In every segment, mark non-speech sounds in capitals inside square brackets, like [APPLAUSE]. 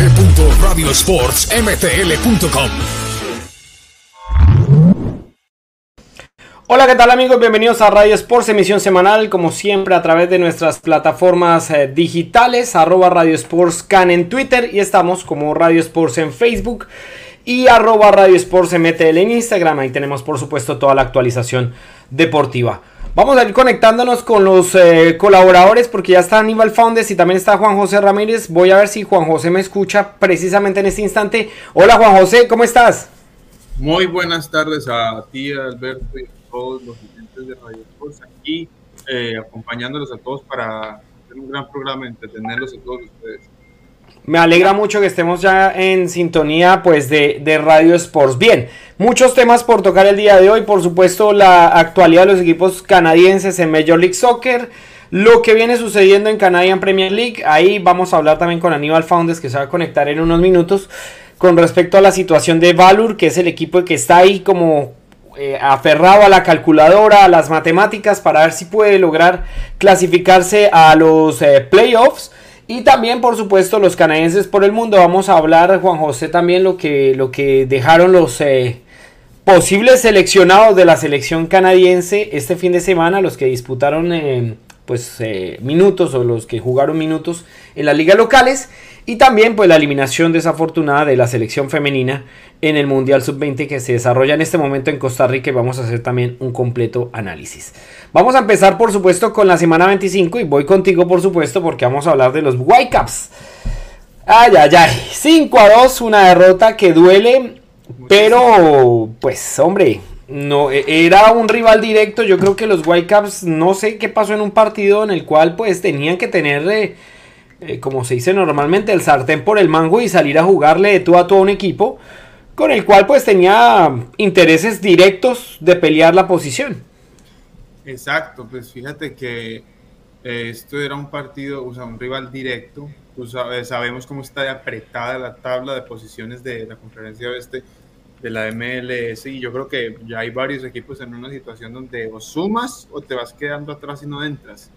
www.radiosportsmtl.com. Hola, ¿qué tal amigos? Bienvenidos a Radio Sports, emisión semanal, como siempre a través de nuestras plataformas eh, digitales, arroba Radio Sports Can en Twitter y estamos como Radio Sports en Facebook y arroba Radio Sports MTL en Instagram. Ahí tenemos por supuesto toda la actualización deportiva. Vamos a ir conectándonos con los eh, colaboradores porque ya está Aníbal Foundes y también está Juan José Ramírez. Voy a ver si Juan José me escucha precisamente en este instante. Hola Juan José, ¿cómo estás? Muy buenas tardes a ti, Alberto, y a todos los clientes de Radio Sports aquí, eh, acompañándolos a todos para hacer un gran programa, entretenerlos a todos ustedes. Me alegra mucho que estemos ya en sintonía pues de, de, Radio Sports. Bien, muchos temas por tocar el día de hoy. Por supuesto, la actualidad de los equipos canadienses en Major League Soccer. Lo que viene sucediendo en Canadian Premier League. Ahí vamos a hablar también con Aníbal Foundes que se va a conectar en unos minutos. Con respecto a la situación de Valur, que es el equipo que está ahí como eh, aferrado a la calculadora, a las matemáticas, para ver si puede lograr clasificarse a los eh, playoffs. Y también, por supuesto, los canadienses por el mundo. Vamos a hablar, Juan José, también lo que, lo que dejaron los eh, posibles seleccionados de la selección canadiense este fin de semana, los que disputaron eh, pues, eh, minutos o los que jugaron minutos en las ligas locales. Y también pues la eliminación desafortunada de la selección femenina en el Mundial Sub-20 que se desarrolla en este momento en Costa Rica y vamos a hacer también un completo análisis. Vamos a empezar por supuesto con la semana 25 y voy contigo por supuesto porque vamos a hablar de los Whitecaps. Ay, ay, ay. 5 a 2, una derrota que duele, pero pues hombre, no era un rival directo. Yo creo que los Whitecaps no sé qué pasó en un partido en el cual pues tenían que tener... Eh, eh, como se dice normalmente, el sartén por el mango y salir a jugarle de tú a todo un equipo con el cual pues tenía intereses directos de pelear la posición. Exacto, pues fíjate que eh, esto era un partido, o sea, un rival directo. Pues, sabemos cómo está apretada la tabla de posiciones de la conferencia oeste de la MLS y yo creo que ya hay varios equipos en una situación donde o sumas o te vas quedando atrás y no entras.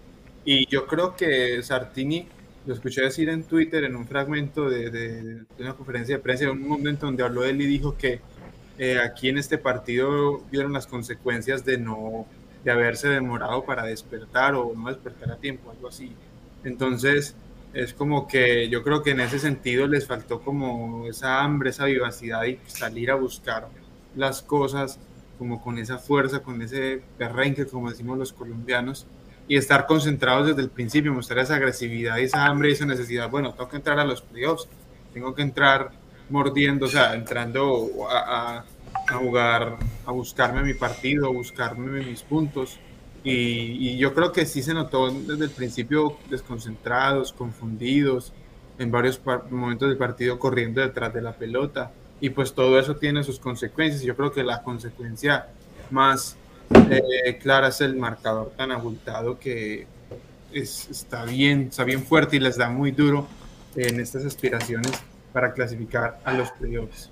Y yo creo que Sartini lo escuché decir en Twitter en un fragmento de, de, una conferencia de prensa, en un momento donde habló él y dijo que eh, aquí en este partido vieron las consecuencias de no de haberse demorado para despertar o no despertar a tiempo, algo así. Entonces, es como que yo creo que en ese sentido les faltó como esa hambre, esa vivacidad y salir a buscar las cosas como con esa fuerza, con ese perrenque, como decimos los colombianos, y estar concentrados desde el principio, mostrar esa agresividad esa hambre y esa necesidad. Bueno, tengo que entrar a los playoffs, tengo que entrar mordiendo, o sea, entrando a, jugar, a buscarme mi partido, a buscarme mis puntos. Y, y, yo creo que sí se notó desde el principio desconcentrados, confundidos, en varios momentos del partido corriendo detrás de la pelota. Y pues todo eso tiene sus consecuencias. Yo creo que la consecuencia más eh, Clara es el marcador tan abultado que está, bien, está bien fuerte y les da muy duro en estas aspiraciones para clasificar a los playoffs.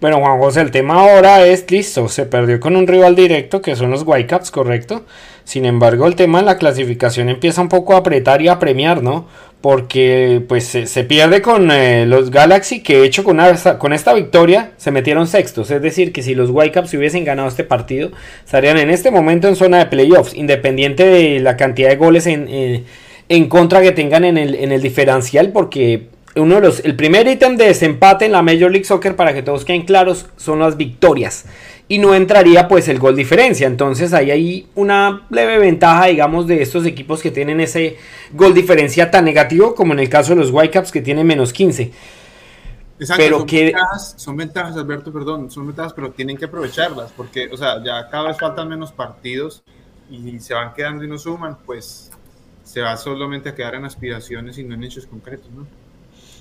Bueno, Juan José, el tema ahora es listo. Se perdió con un rival directo que son los Whitecaps, correcto. Sin embargo, el tema de la clasificación empieza un poco a apretar y a premiar, ¿no? Porque pues se, pierde con eh, los Galaxy que de hecho con, esta victoria se metieron sextos. Es decir, que si los Whitecaps hubiesen ganado este partido, estarían en este momento en zona de playoffs, independiente de la cantidad de goles en, eh, en contra que tengan en el, en el diferencial, porque uno de los, el primer ítem de desempate en la Major League Soccer, para que todos queden claros, son las victorias. Y no entraría pues el gol diferencia. Entonces ahí hay una leve ventaja, digamos, de estos equipos que tienen ese gol diferencia tan negativo como en el caso de los Whitecaps que tienen menos 15. Exacto, pero son, que... ventajas, son ventajas, Alberto, perdón, son ventajas, pero tienen que aprovecharlas, porque, o sea, ya cada vez faltan menos partidos y se van quedando y no suman, pues se va solamente a quedar en aspiraciones y no en hechos concretos, ¿no?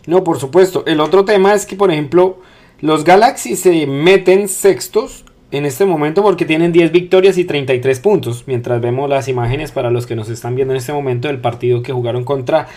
No, por supuesto. El otro tema es que, por ejemplo, los Galaxy se meten sextos en este momento porque tienen 10 victorias y 33 puntos. Mientras vemos las imágenes para los que nos están viendo en este momento del partido que jugaron contra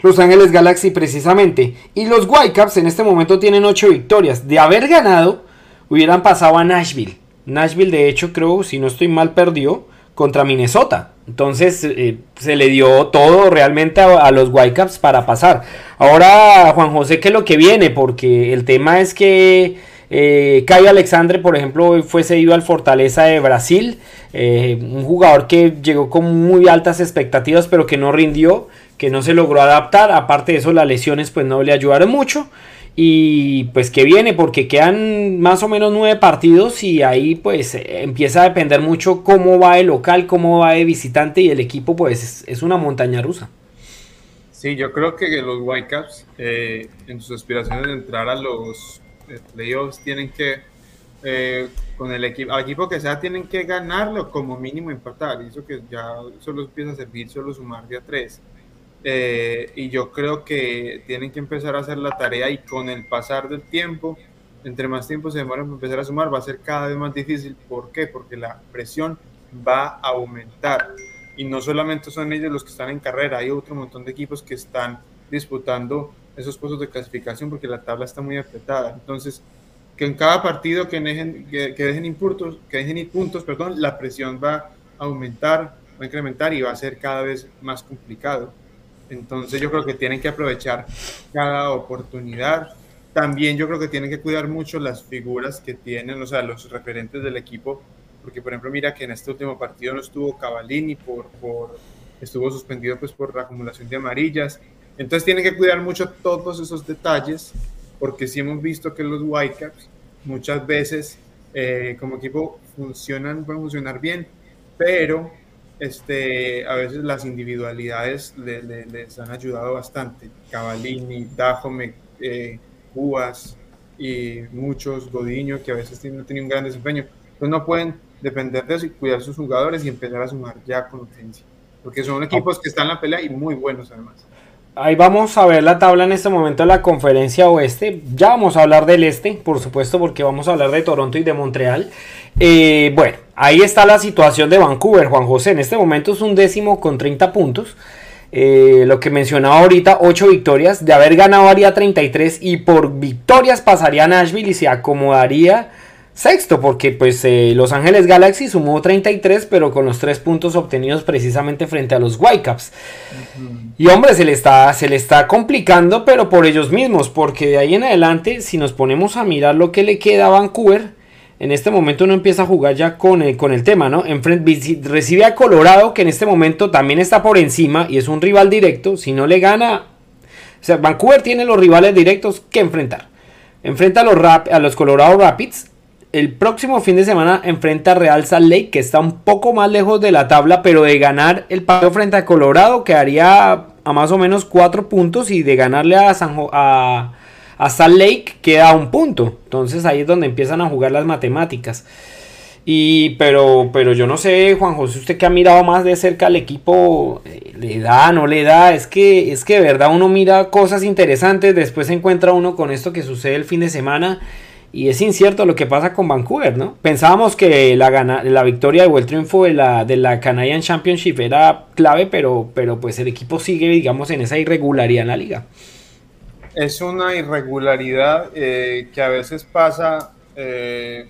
Los Ángeles Galaxy precisamente. Y los Whitecaps en este momento tienen 8 victorias. De haber ganado, hubieran pasado a Nashville. Nashville, de hecho, creo, si no estoy mal, perdió contra Minnesota. Entonces eh, se le dio todo realmente a, los Whitecaps para pasar. Ahora, Juan José, ¿qué es lo que viene? Porque el tema es que eh, Alexandre, por ejemplo, fue cedido al Fortaleza de Brasil. Eh, un jugador que llegó con muy altas expectativas, pero que no rindió, que no se logró adaptar. Aparte de eso, las lesiones pues no le ayudaron mucho. Y pues que viene, porque quedan más o menos nueve partidos y ahí pues empieza a depender mucho cómo va el local, cómo va el visitante y el equipo pues es, una montaña rusa. Sí, yo creo que los Whitecaps eh, en sus aspiraciones de entrar a los playoffs tienen que, eh, con el equipo, al equipo que sea, tienen que ganarlo como mínimo empatar. Y eso que ya solo empieza a servir, solo sumar de a tres. Eh, y yo creo que tienen que empezar a hacer la tarea y con el pasar del tiempo, entre más tiempo se demora en empezar a sumar, va a ser cada vez más difícil. ¿Por qué? Porque la presión va a aumentar. Y no solamente son ellos los que están en carrera, hay otro montón de equipos que están disputando esos puestos de clasificación porque la tabla está muy apretada. Entonces, que en cada partido que dejen, que, dejen, puntos, que dejen puntos, perdón, la presión va a aumentar, va a incrementar y va a ser cada vez más complicado. Entonces yo creo que tienen que aprovechar cada oportunidad. También yo creo que tienen que cuidar mucho las figuras que tienen, o sea, los referentes del equipo, porque por ejemplo mira que en este último partido no estuvo Cavallini por, por estuvo suspendido pues por la acumulación de amarillas. Entonces tienen que cuidar mucho todos esos detalles, porque sí hemos visto que los Whitecaps muchas veces eh, como equipo funcionan, pueden funcionar bien, pero este, a veces las individualidades les han ayudado bastante. Cavallini, Dajome, eh, y muchos, Godiño, que a veces no tienen un gran desempeño. Pues no pueden depender de eso y cuidar sus jugadores y empezar a sumar ya con urgencia. Porque son equipos que están en la pelea y muy buenos además. Ahí vamos a ver la tabla en este momento de la conferencia oeste. Ya vamos a hablar del este, por supuesto, porque vamos a hablar de Toronto y de Montreal. Eh, bueno, ahí está la situación de Vancouver, Juan José. En este momento es un décimo con 30 puntos. Eh, lo que mencionaba ahorita, 8 victorias. De haber ganado haría 33 y por victorias pasaría a Nashville y se acomodaría sexto, porque pues eh, Los Ángeles Galaxy sumó 33, pero con los 3 puntos obtenidos precisamente frente a los Whitecaps. Y hombre, se le, está, se le está complicando, pero por ellos mismos, porque de ahí en adelante, si nos ponemos a mirar lo que le queda a Vancouver, en este momento uno empieza a jugar ya con el, con el tema, ¿no? recibe a Colorado, que en este momento también está por encima y es un rival directo. Si no le gana, o sea, Vancouver tiene los rivales directos que enfrentar. Enfrenta a los, a los Colorado Rapids, el próximo fin de semana enfrenta a Real Salt Lake, que está un poco más lejos de la tabla, pero de ganar el partido frente a Colorado quedaría a más o menos cuatro puntos y de ganarle a, San a, Salt Lake queda un punto. Entonces ahí es donde empiezan a jugar las matemáticas. Y pero, pero yo no sé, Juan José, usted que ha mirado más de cerca al equipo, eh, ¿le da, no le da? Es que, es que de verdad uno mira cosas interesantes, después se encuentra uno con esto que sucede el fin de semana y es incierto lo que pasa con Vancouver, ¿no? Pensábamos que la, la victoria o el triunfo de la, de la Canadian Championship era clave, pero, pero pues el equipo sigue, digamos, en esa irregularidad en la liga. Es una irregularidad eh, que a veces pasa eh,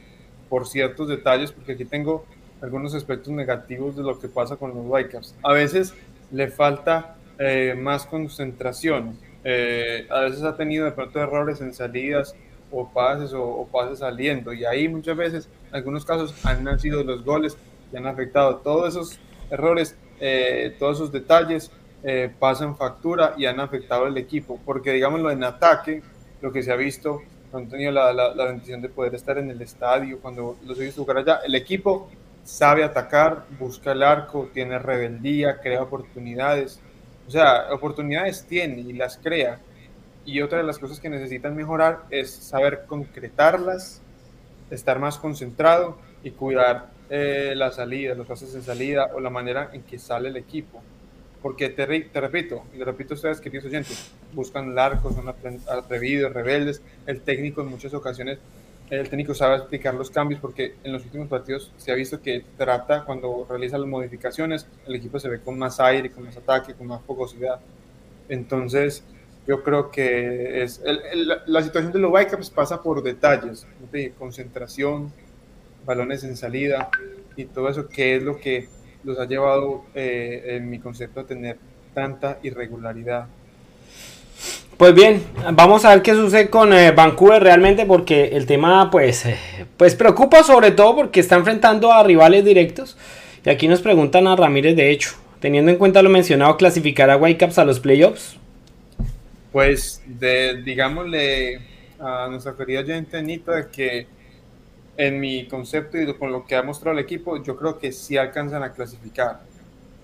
por ciertos detalles, porque aquí tengo algunos aspectos negativos de lo que pasa con los Whitecaps. A veces le falta eh, más concentración. a veces ha tenido de pronto errores en salidas o pases o, pases saliendo. Y ahí muchas veces, en algunos casos, han nacido los goles y han afectado todos esos errores, eh, todos esos detalles eh, pasan factura y han afectado el equipo. Porque, digámoslo, en ataque, lo que se ha visto, he tenido la, la, bendición de poder estar en el estadio, cuando los he visto jugar allá, el equipo sabe atacar, busca el arco, tiene rebeldía, crea oportunidades. O sea, oportunidades tiene y las crea y otra de las cosas que necesitan mejorar es saber concretarlas, estar más concentrado y cuidar eh, la salida, los pasos de salida o la manera en que sale el equipo. Porque te, te repito, y le repito a ustedes, queridos oyentes, buscan largos, son atrevidos, rebeldes. El técnico en muchas ocasiones, el técnico sabe explicar los cambios porque en los últimos partidos se ha visto que trata, cuando realiza las modificaciones, el equipo se ve con más aire, con más ataque, con más fogosidad. Entonces, yo creo que es la situación de los Whitecaps pasa por detalles, de concentración, balones en salida y todo eso que es lo que los ha llevado, eh, en mi concepto, a tener tanta irregularidad. Pues bien, vamos a ver qué sucede con eh, Vancouver realmente porque el tema pues, eh, pues preocupa sobre todo porque está enfrentando a rivales directos. Y aquí nos preguntan a Ramírez de hecho, teniendo en cuenta lo mencionado, clasificar a Whitecaps a los playoffs. Pues de, digámosle a nuestra querida gente Anita que en mi concepto y con lo que ha mostrado el equipo, yo creo que sí alcanzan a clasificar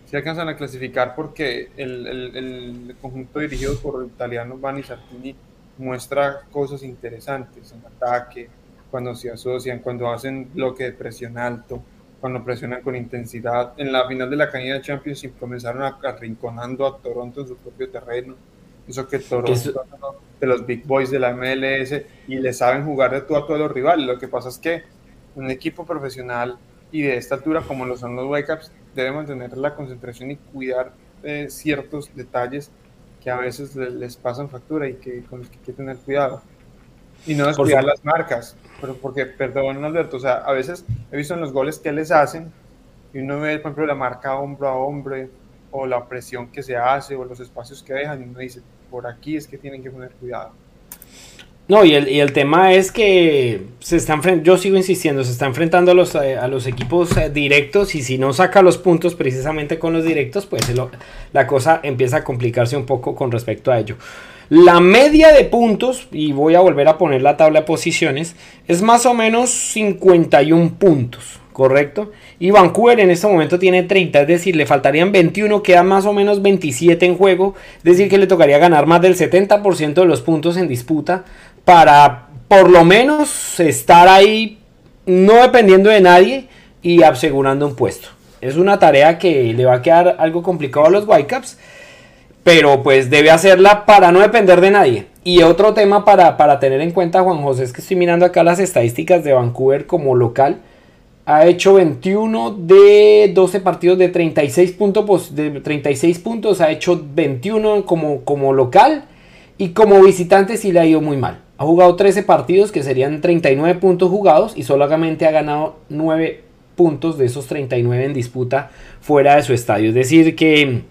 se alcanzan a clasificar porque el, conjunto dirigido por el italiano Vanni Sartini muestra cosas interesantes en ataque, cuando se asocian, cuando hacen bloque de presión alto, cuando presionan con intensidad. En la final de la de Championship comenzaron arrinconando a Toronto en su propio terreno. Eso que Toronto de los big boys de la MLS y le saben jugar de todo a todos los rivales. Lo que pasa es que un equipo profesional y de esta altura como lo son los Whitecaps debe mantener la concentración y cuidar eh, ciertos detalles que a veces les, pasan factura y que con los que hay que tener cuidado. Y no descuidar las marcas, pero porque, perdón Alberto, o sea, a veces he visto en los goles que les hacen y uno ve, por ejemplo, la marca hombro a hombro o la presión que se hace o los espacios que dejan y uno dice, por aquí es que tienen que poner cuidado. No, y el, y el, tema es que se están yo sigo insistiendo, se está enfrentando a los, eh, a los equipos eh, directos y si no saca los puntos precisamente con los directos, pues la cosa empieza a complicarse un poco con respecto a ello. La media de puntos, y voy a volver a poner la tabla de posiciones, es más o menos 51 puntos, ¿correcto? Y Vancouver en este momento tiene 30, es decir, le faltarían 21, quedan más o menos 27 en juego, es decir, que le tocaría ganar más del 70% de los puntos en disputa para por lo menos estar ahí no dependiendo de nadie y asegurando un puesto. Es una tarea que le va a quedar algo complicado a los Whitecaps, pero pues debe hacerla para no depender de nadie. Y otro tema para, para tener en cuenta, Juan José, es que estoy mirando acá las estadísticas de Vancouver como local. Ha hecho 21 de 12 partidos de 36 puntos, de 36 puntos, ha hecho 21 como, como local y como visitante sí le ha ido muy mal. Ha jugado 13 partidos que serían 39 puntos jugados y solamente ha ganado 9 puntos de esos 39 en disputa fuera de su estadio. Es decir, que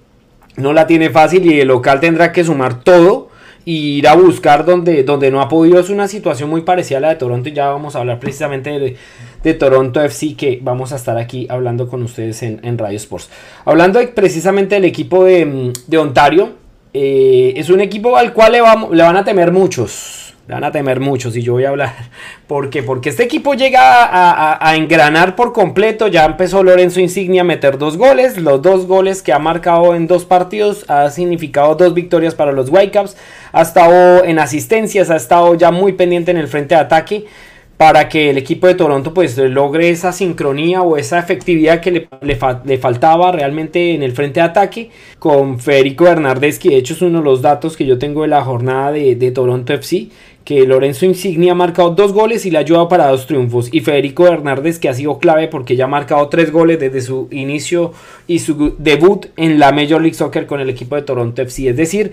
no la tiene fácil y el local tendrá que sumar todo y ir a buscar donde, donde no ha podido. Es una situación muy parecida a la de Toronto y ya vamos a hablar precisamente de, Toronto FC que vamos a estar aquí hablando con ustedes en, Radio Sports. Hablando precisamente del equipo de, Ontario, eh, es un equipo al cual le, le van a temer muchos van a temer mucho si yo voy a hablar. [LAUGHS] ¿Por qué? Porque este equipo llega a, engranar por completo. Ya empezó Lorenzo Insignia a meter dos goles. Los dos goles que ha marcado en dos partidos ha significado dos victorias para los Whitecaps. Ha estado en asistencias, ha estado ya muy pendiente en el frente de ataque para que el equipo de Toronto pues logre esa sincronía o esa efectividad que le, le, faltaba realmente en el frente de ataque con Federico que de hecho es uno de los datos que yo tengo de la jornada de, de Toronto FC que Lorenzo Insignia ha marcado dos goles y le ha ayudado para dos triunfos. Y Federico Hernández, que ha sido clave porque ya ha marcado tres goles desde su inicio y su debut en la Major League Soccer con el equipo de Toronto FC. Es decir,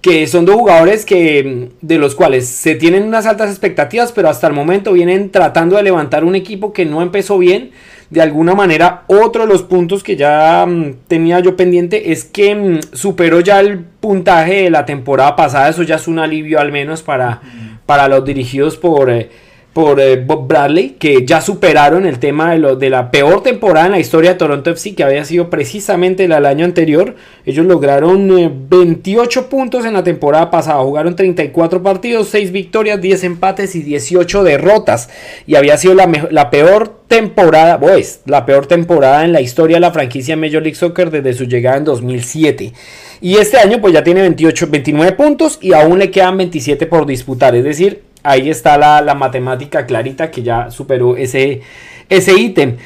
que son dos jugadores que, de los cuales se tienen unas altas expectativas, pero hasta el momento vienen tratando de levantar un equipo que no empezó bien de alguna manera, otro de los puntos que ya mm, tenía yo pendiente es que mm, superó ya el puntaje de la temporada pasada. Eso ya es un alivio al menos para, para los dirigidos por, eh, por eh, Bob Bradley, que ya superaron el tema de, lo, de la peor temporada en la historia de Toronto FC, que había sido precisamente el año anterior. Ellos lograron 28 eh, puntos en la temporada pasada, jugaron 34 partidos, 6 victorias, 10 empates y 18 derrotas. Y había sido la, la peor temporada, pues, la peor temporada en la historia de la franquicia Major League Soccer desde su llegada en 2007. Y este año pues ya tiene 28, 29 puntos y aún le quedan 27 por disputar. Es decir, ahí está la, matemática clarita que ya superó ese, ese ítem.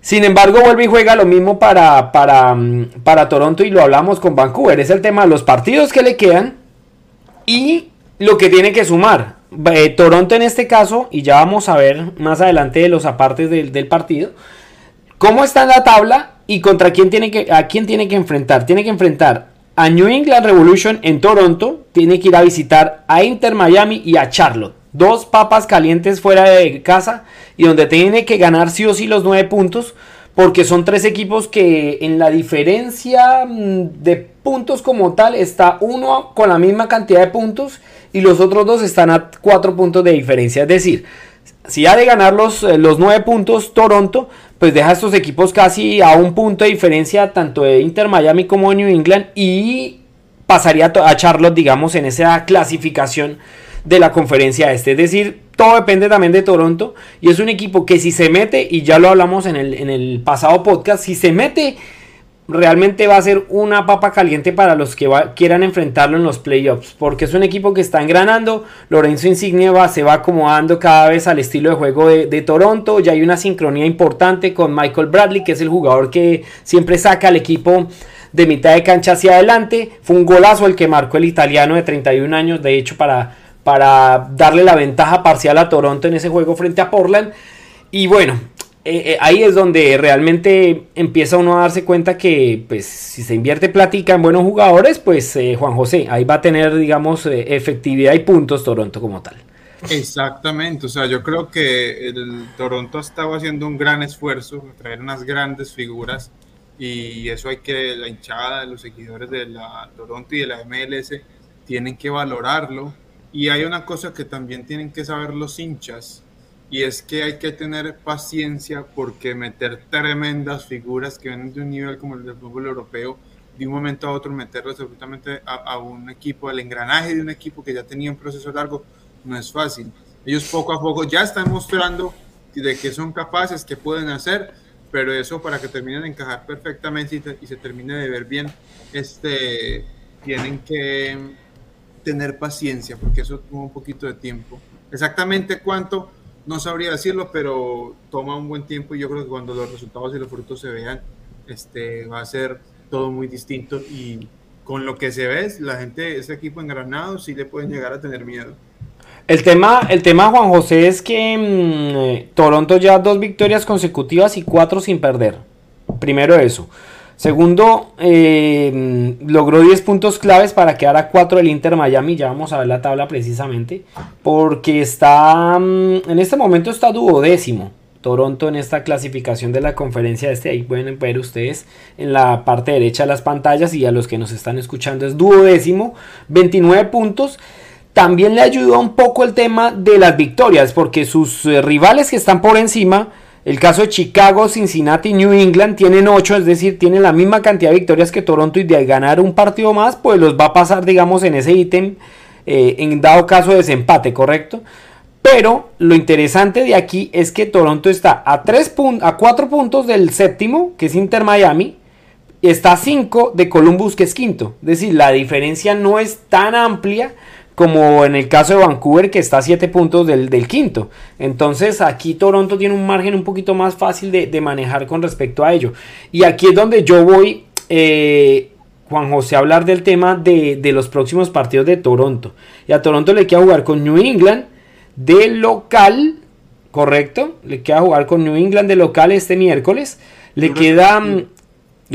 Sin embargo, vuelve y juega lo mismo para, para, mm, para Toronto y lo hablamos con Vancouver. Es el tema de los partidos que le quedan y lo que tiene que sumar. Eh, Toronto en este caso, y ya vamos a ver más adelante de los apartes del, del partido, cómo está en la tabla y contra quién tiene que, a quién tiene que enfrentar. Tiene que enfrentar a New England Revolution en Toronto, tiene que ir a visitar a Inter Miami y a Charlotte. Dos papas calientes fuera de casa y donde tiene que ganar sí o sí los nueve puntos porque son tres equipos que en la diferencia mm, de puntos como tal está uno con la misma cantidad de puntos y los otros dos están a cuatro puntos de diferencia. Es decir, si ha de ganar los, eh, los nueve puntos Toronto, pues deja a estos equipos casi a un punto de diferencia tanto de Inter Miami como de New England y pasaría a Charlotte, digamos, en esa clasificación de la conferencia este. Es decir, todo depende también de Toronto. Y es un equipo que si se mete, y ya lo hablamos en el, en el pasado podcast, si se mete, realmente va a ser una papa caliente para los que quieran enfrentarlo en los playoffs. Porque es un equipo que está engranando. Lorenzo Insigne va, se va acomodando cada vez al estilo de juego de, de, Toronto. Ya hay una sincronía importante con Michael Bradley, que es el jugador que siempre saca al equipo de mitad de cancha hacia adelante. Fue un golazo el que marcó el italiano de 31 años, de hecho, para, para darle la ventaja parcial a Toronto en ese juego frente a Portland. Y bueno, eh, eh, ahí es donde realmente empieza uno a darse cuenta que pues si se invierte plática en buenos jugadores, pues eh, Juan José, ahí va a tener digamos efectividad y puntos Toronto como tal. Exactamente, o sea, yo creo que el Toronto ha estado haciendo un gran esfuerzo, traer unas grandes figuras y eso hay que, la hinchada, los seguidores de la Toronto y de la MLS tienen que valorarlo. Y hay una cosa que también tienen que saber los hinchas, y es que hay que tener paciencia porque meter tremendas figuras que vienen de un nivel como el del fútbol europeo, de un momento a otro meterlos absolutamente a, a un equipo, al engranaje de un equipo que ya tenía un proceso largo, no es fácil. Ellos poco a poco ya están mostrando de que son capaces, que pueden hacer, pero eso para que terminen de encajar perfectamente y, se termine de ver bien, este, tienen que tener paciencia, porque eso toma un poquito de tiempo. Exactamente cuánto, no sabría decirlo, pero toma un buen tiempo y yo creo que cuando los resultados y los frutos se vean, este, va a ser todo muy distinto y con lo que se ve, la gente, ese equipo en Granado sí le pueden llegar a tener miedo. El tema, el tema, Juan José, es que mm, Toronto ya dos victorias consecutivas y cuatro sin perder. Primero eso. Segundo, eh, logró 10 puntos claves para quedar a 4 del Inter Miami. Ya vamos a ver la tabla precisamente. Porque está, mm, en este momento está duodécimo. Toronto en esta clasificación de la conferencia este. Ahí pueden ver ustedes en la parte derecha de las pantallas y a los que nos están escuchando es duodécimo. 29 puntos. También le ayudó un poco el tema de las victorias, porque sus eh, rivales que están por encima, el caso de Chicago, Cincinnati y New England, tienen 8, es decir, tienen la misma cantidad de victorias que Toronto y de ganar un partido más, pues los va a pasar, digamos, en ese ítem, eh, en dado caso de desempate, ¿correcto? Pero lo interesante de aquí es que Toronto está a, 3 a 4 puntos del séptimo, que es Inter Miami, está a 5 de Columbus, que es quinto. Es decir, la diferencia no es tan amplia como en el caso de Vancouver que está a 7 puntos del, quinto. Entonces aquí Toronto tiene un margen un poquito más fácil de, manejar con respecto a ello. Y aquí es donde yo voy, eh, Juan José, a hablar del tema de, de, los próximos partidos de Toronto. Y a Toronto le queda jugar con New England de local, ¿correcto? Le queda jugar con New England de local este miércoles. Le queda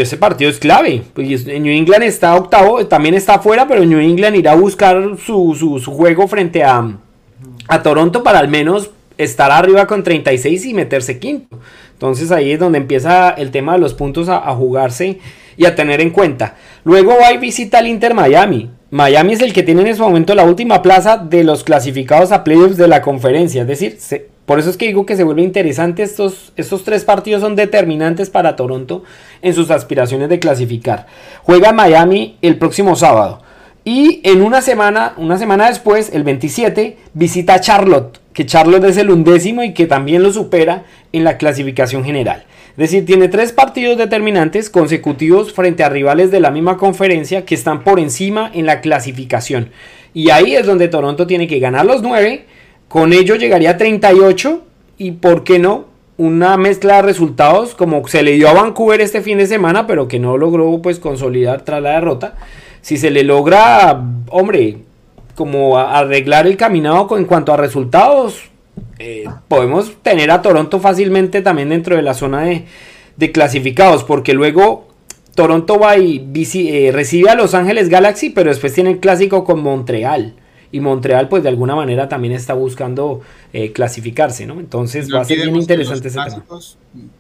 ese partido es clave. Pues New England está octavo, también está afuera, pero New England irá a buscar su, juego frente a, a, Toronto para al menos estar arriba con 36 y meterse quinto. Entonces ahí es donde empieza el tema de los puntos a, jugarse y a tener en cuenta. Luego va y visita al Inter Miami. Miami es el que tiene en ese momento la última plaza de los clasificados a playoffs de la conferencia. Es decir, se, por eso es que digo que se vuelve interesante. Estos, estos tres partidos son determinantes para Toronto en sus aspiraciones de clasificar. Juega Miami el próximo sábado. Y en una semana, una semana después, el 27, visita Charlotte, que Charlotte es el undécimo y que también lo supera en la clasificación general. Es decir, tiene tres partidos determinantes consecutivos frente a rivales de la misma conferencia que están por encima en la clasificación. Y ahí es donde Toronto tiene que ganar los nueve con ello llegaría a 38 y, ¿por qué no? Una mezcla de resultados como se le dio a Vancouver este fin de semana, pero que no logró pues consolidar tras la derrota. Si se le logra, hombre, como arreglar el caminado en cuanto a resultados, eh, podemos tener a Toronto fácilmente también dentro de la zona de, clasificados, porque luego Toronto va y eh, recibe a Los Ángeles Galaxy, pero después tiene el clásico con Montreal. Y Montreal pues de alguna manera también está buscando eh, clasificarse, ¿no? Entonces va a ser bien interesante ese tema.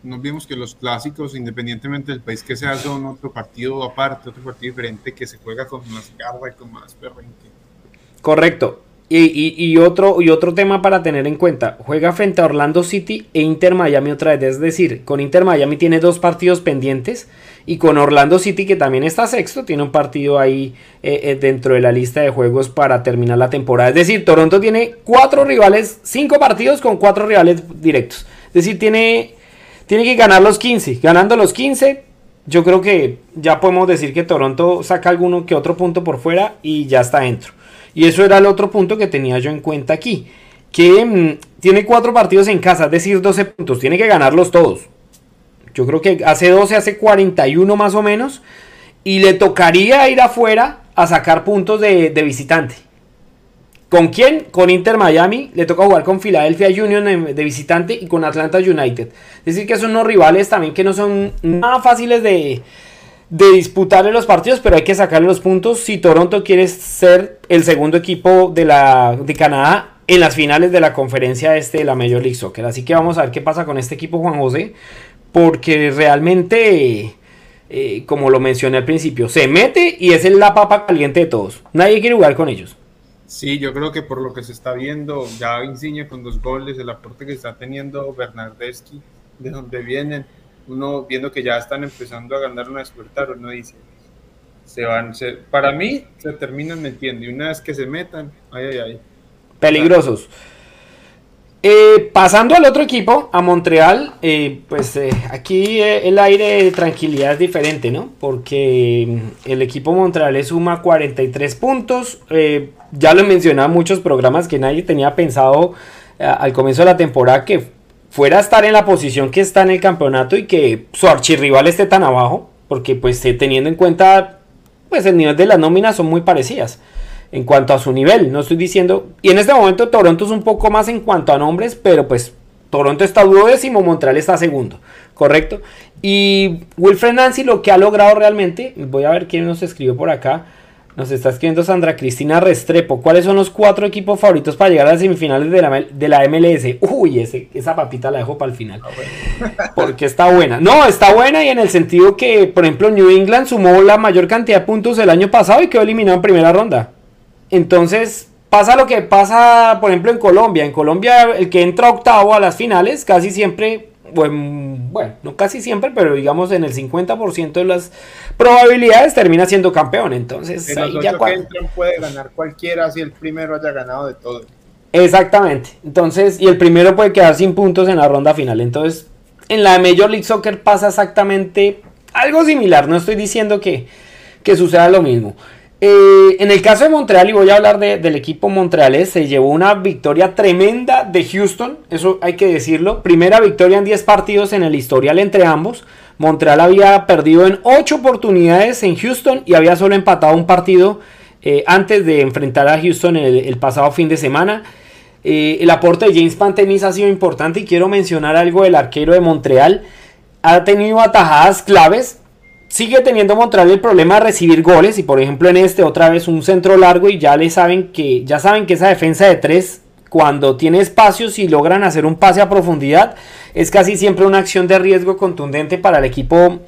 No vimos que los clásicos, independientemente del país que sea, son otro partido aparte, otro partido diferente que se juega con más garra y con más perrenque. Correcto. Y, otro, y otro tema para tener en cuenta, juega frente a Orlando City e Inter Miami otra vez, es decir, con Inter Miami tiene dos partidos pendientes y con Orlando City que también está sexto, tiene un partido ahí eh, eh, dentro de la lista de juegos para terminar la temporada. Es decir, Toronto tiene cuatro rivales, cinco partidos con cuatro rivales directos. Es decir, tiene, tiene que ganar los 15, ganando los 15 yo creo que ya podemos decir que Toronto saca alguno que otro punto por fuera y ya está dentro. Y eso era el otro punto que tenía yo en cuenta aquí. Que mm, tiene cuatro partidos en casa, es decir, 12 puntos. Tiene que ganarlos todos. Yo creo que hace 12, hace 41 más o menos. Y le tocaría ir afuera a sacar puntos de, visitante. ¿Con quién? Con Inter Miami. Le toca jugar con Philadelphia Union de visitante y con Atlanta United. Es decir, que son unos rivales también que no son nada fáciles de, disputarle los partidos, pero hay que sacarle los puntos si Toronto quiere ser el segundo equipo de, de Canadá en las finales de la conferencia este de la Major League Soccer. Así que vamos a ver qué pasa con este equipo, Juan José, porque realmente, eh, como lo mencioné al principio, se mete y es la papa caliente de todos. Nadie quiere jugar con ellos. Sí, yo creo que por lo que se está viendo, ya Insigne con dos goles, el aporte que está teniendo Bernardeschi, de donde vienen uno viendo que ya están empezando a ganar una despertar, uno dice, se van, para mí se terminan metiendo y una vez que se metan, ay, ay, ay. Peligrosos. Eh, pasando al otro equipo, a Montreal, eh, pues eh, aquí el aire de tranquilidad es diferente, ¿no? Porque mm, el equipo Montreal le suma 43 puntos. ya lo he mencionado en muchos programas que nadie tenía pensado al comienzo de la temporada que fuera a estar en la posición que está en el campeonato y que su archirrival esté tan abajo, porque pues eh, teniendo en cuenta pues el nivel de las nóminas son muy parecidas en cuanto a su nivel, no estoy diciendo, y en este momento Toronto es un poco más en cuanto a nombres, pero pues Toronto está duodécimo, Montreal está segundo, correcto. Y Wilfred Nancy lo que ha logrado realmente, voy a ver quién nos escribió por acá, nos está escribiendo Sandra Cristina Restrepo. ¿Cuáles son los cuatro equipos favoritos para llegar a las semifinales de la, de la MLS? Uy, ese, esa papita la dejo para el final. Ah, [LAUGHS] Porque está buena. No, está buena y en el sentido que, por ejemplo, New England sumó la mayor cantidad de puntos el año pasado y quedó eliminado en primera ronda. Entonces, pasa lo que pasa, por ejemplo, en Colombia. En Colombia, el que entra octavo a las finales casi siempre bueno, no casi siempre, pero digamos en el 50% de las probabilidades termina siendo campeón. Entonces, ya puede ganar cualquiera si el primero haya ganado de todo. Exactamente. Entonces, y el primero puede quedar sin puntos en la ronda final. Entonces, en la Major League Soccer pasa exactamente algo similar. No estoy diciendo que, que suceda lo mismo. Eh, en el caso de Montreal, y voy a hablar del equipo montrealés, se llevó una victoria tremenda de Houston, eso hay que decirlo. Primera victoria en 10 partidos en el historial entre ambos. Montreal había perdido en 8 oportunidades en Houston y había solo empatado un partido eh, antes de enfrentar a Houston el, pasado fin de semana. Eh, el aporte de James Pantemis ha sido importante y quiero mencionar algo del arquero de Montreal. Ha tenido atajadas claves, Sigue teniendo Montreal el problema de recibir goles y por ejemplo en este otra vez un centro largo y ya le saben que ya saben que esa defensa de tres cuando tiene espacios y logran hacer un pase a profundidad es casi siempre una acción de riesgo contundente para el equipo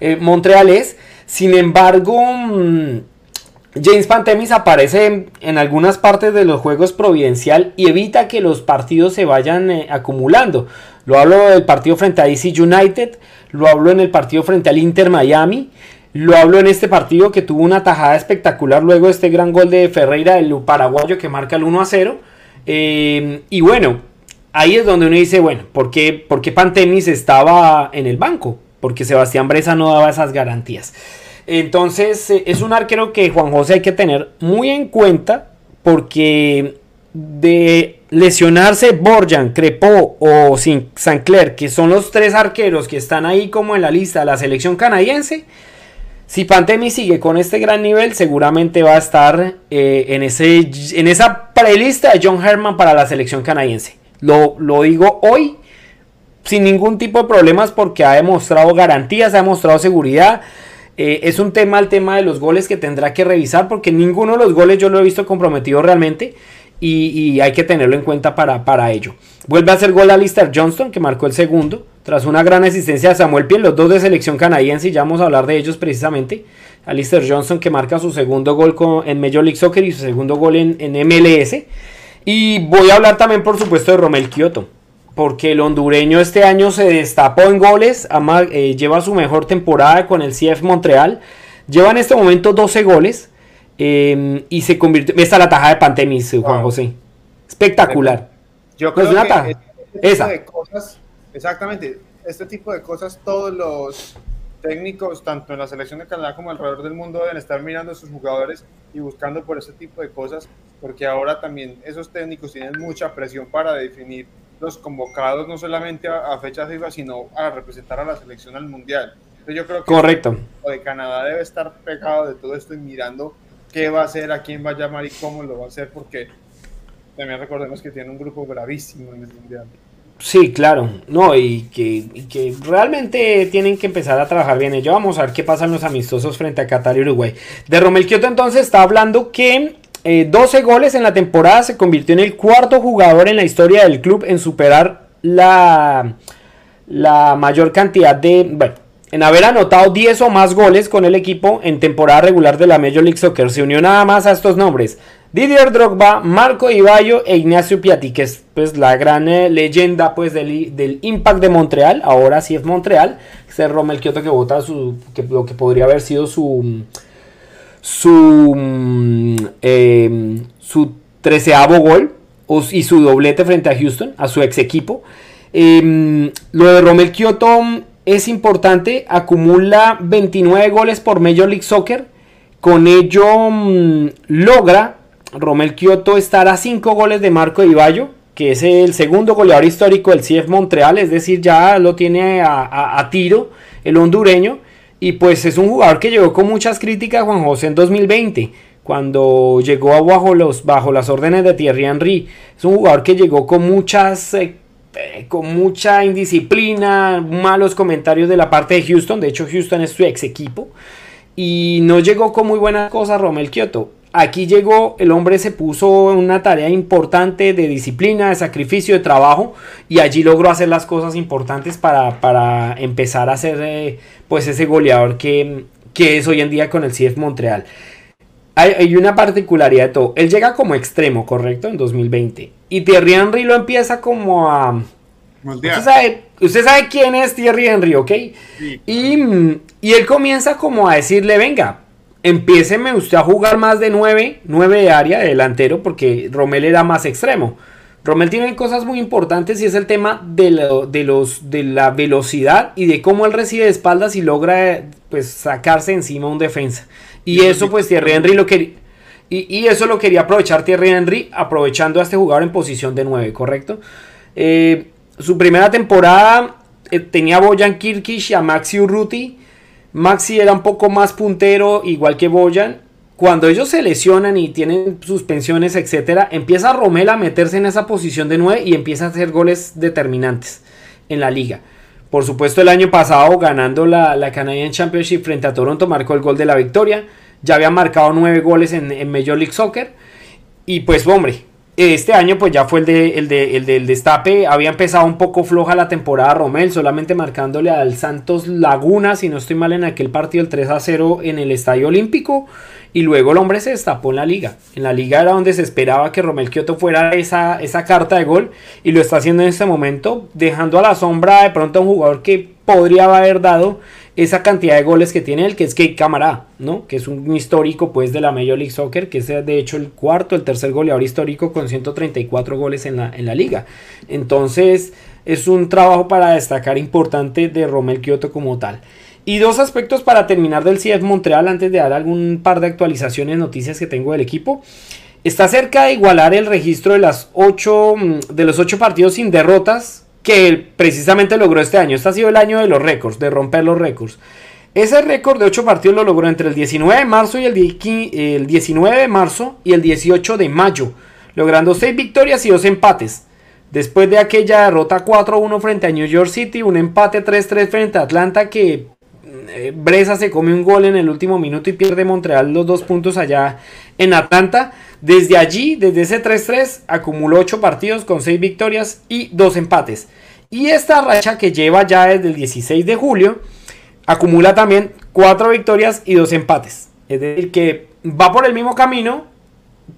eh, montrealés. Sin embargo, mm, James Pantemis aparece en, algunas partes de los juegos providencial y evita que los partidos se vayan eh, acumulando. Lo hablo del partido frente a DC United, lo hablo en el partido frente al Inter Miami, lo hablo en este partido que tuvo una tajada espectacular luego de este gran gol de Ferreira, el paraguayo que marca el 1 a 0. Eh, y bueno, ahí es donde uno dice, bueno, ¿por qué, ¿por qué Pantemis estaba en el banco? Porque Sebastián Bresa no daba esas garantías. Entonces eh, es un arquero que Juan José hay que tener muy en cuenta porque de lesionarse Borjan, Crepó o Sancler, que son los tres arqueros que están ahí como en la lista de la selección canadiense, si Pantemi sigue con este gran nivel, seguramente va a estar eh, en, ese, en esa prelista de John Herman para la selección canadiense. Lo, lo digo hoy sin ningún tipo de problemas porque ha demostrado garantías, ha demostrado seguridad. Eh, es un tema el tema de los goles que tendrá que revisar porque ninguno de los goles yo lo he visto comprometido realmente y, hay que tenerlo en cuenta para, para ello. Vuelve a hacer gol a Lister Johnston que marcó el segundo tras una gran asistencia de Samuel Piel, los dos de selección canadiense y ya vamos a hablar de ellos precisamente. Alistair Johnson que marca su segundo gol con, en Major League Soccer y su segundo gol en, en MLS. Y voy a hablar también por supuesto de Romel Kioto porque el hondureño este año se destapó en goles, eh, lleva su mejor temporada con el CF Montreal, lleva en este momento 12 goles em, y se convirtió, esta la taja de Pantemis, Juan José, espectacular. Yo creo que este Esa. de cosas, exactamente, este tipo de cosas todos los técnicos, tanto en la selección de Canadá como alrededor del mundo, deben estar mirando a sus jugadores y buscando por ese tipo de cosas, porque ahora también esos técnicos tienen mucha presión para definir los convocados no solamente a, fecha FIFA, sino a representar a la selección al mundial. Entonces yo creo que Correcto. el de Canadá debe estar pegado de todo esto y mirando qué va a hacer, a quién va a llamar y cómo lo va a hacer, porque también recordemos que tiene un grupo bravísimo en el mundial. Sí, claro, no, y que, realmente tienen que empezar a trabajar bien. Ya vamos a ver qué pasa en los amistosos frente a Qatar y Uruguay. De Romel Kioto entonces está hablando que 12 eh, goles en la temporada, se convirtió en el cuarto jugador en la historia del club en superar la, la mayor cantidad de... Bueno, en haber anotado 10 o más goles con el equipo en temporada regular de la Major League Soccer. Se unió nada más a estos nombres. Didier Drogba, Marco Ibayo e Ignacio Piatti, que es pues la gran eh, leyenda pues del, Impact de Montreal, ahora sí es Montreal, ese Romel Kioto que vota su, lo que podría haber sido su su, em, su treceavo gol y su doblete frente a Houston, a su ex equipo. Em, lo de Romel Kioto es importante, acumula 29 goles por Major League Soccer. Con ello mm, logra Romel Kioto estar a 5 goles de Marco Ibayo, que es el segundo goleador histórico del CF Montreal, es decir, ya lo tiene a tiro el hondureño. Y pues es un jugador que llegó con muchas críticas Juan José en 2020, cuando llegó bajo, los, bajo las órdenes de Thierry Henry. Es un jugador que llegó con muchas... Eh, eh, con mucha indisciplina, malos comentarios de la parte de Houston. De hecho, Houston es su ex equipo. Y no llegó con muy buenas cosas Romel Kioto. Aquí llegó, el hombre se puso una tarea importante de disciplina, de sacrificio, de trabajo y allí logró hacer las cosas importantes para, empezar a ser eh, pues ese goleador que, es hoy en día con el CF Montreal. Hay, una particularidad de todo. Él llega como extremo, ¿correcto? En 2020. Y Thierry Henry lo empieza como a... Usted sabe, usted sabe, quién es Thierry Henry, ¿ok? Y, y él comienza como a decirle, venga, empiéceme usted a jugar más de 9, 9 de área de delantero, porque Romel era más extremo. Romel tiene cosas muy importantes y es el tema de, de, los, de la velocidad y de cómo él recibe de espaldas y logra pues, sacarse encima un defensa. Y, eso pues Thierry Henry lo quería... Y, eso lo quería aprovechar Thierry Henry aprovechando a este jugador en posición de 9, ¿correcto? Eh, su primera temporada eh, tenía a Boyan Kirkish y a Maxi Urruti Maxi era un poco más puntero, igual que Boyan. Cuando ellos se lesionan y tienen suspensiones, etcétera, empieza Romel a meterse en esa posición de 9 y empieza a hacer goles determinantes en la liga. Por supuesto, el año pasado, ganando la, la Canadian Championship frente a Toronto, marcó el gol de la victoria. Ya había marcado 9 goles en, en Major League Soccer. Y pues, hombre, este año pues ya fue el, de, el, de, el del destape. Había empezado un poco floja la temporada Romel, solamente marcándole al Santos Laguna, si no estoy mal, en aquel partido el 3 a 0 en el Estadio Olímpico. Y luego el hombre se destapó en la liga. En la liga era donde se esperaba que Romel Kioto fuera esa, esa carta de gol. Y lo está haciendo en este momento, dejando a la sombra de pronto a un jugador que podría haber dado esa cantidad de goles que tiene él, que es Kate Camara, ¿no? Que es un histórico pues de la Major League Soccer, que es de hecho el cuarto, el tercer goleador histórico con 134 goles en la, en la liga. Entonces es un trabajo para destacar importante de Romel Kioto como tal. Y dos aspectos para terminar del CF Montreal antes de dar algún par de actualizaciones, noticias que tengo del equipo. Está cerca de igualar el registro de, las ocho, mm, de los ocho partidos sin derrotas que precisamente logró este año. Este ha sido el año de los récords, de romper los récords. Ese récord de 8 partidos lo logró entre el 19 de marzo y el, 19 de marzo y el 18 de mayo, logrando 6 victorias y 2 empates. Después de aquella derrota 4-1 frente a New York City, un empate 3-3 frente a Atlanta que Bresa se come un gol en el último minuto y pierde Montreal los dos puntos allá en Atlanta. Desde allí, desde ese 3-3, acumuló 8 partidos con 6 victorias y 2 empates. Y esta racha que lleva ya desde el 16 de julio, acumula también 4 victorias y 2 empates. Es decir, que va por el mismo camino,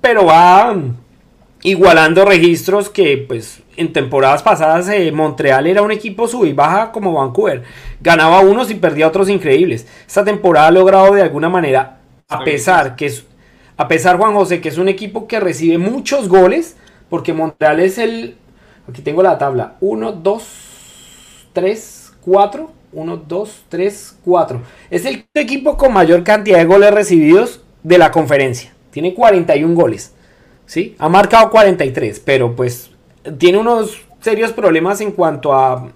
pero va igualando registros que pues en temporadas pasadas eh, Montreal era un equipo sub y baja como Vancouver. Ganaba unos y perdía otros increíbles. Esta temporada ha logrado de alguna manera, a pesar que es, a pesar Juan José, que es un equipo que recibe muchos goles, porque Montreal es el, aquí tengo la tabla, 1, 2, 3, 4, 1, 2, 3, 4. Es el equipo con mayor cantidad de goles recibidos de la conferencia. Tiene 41 goles. ¿sí? Ha marcado 43, pero pues tiene unos serios problemas en cuanto a,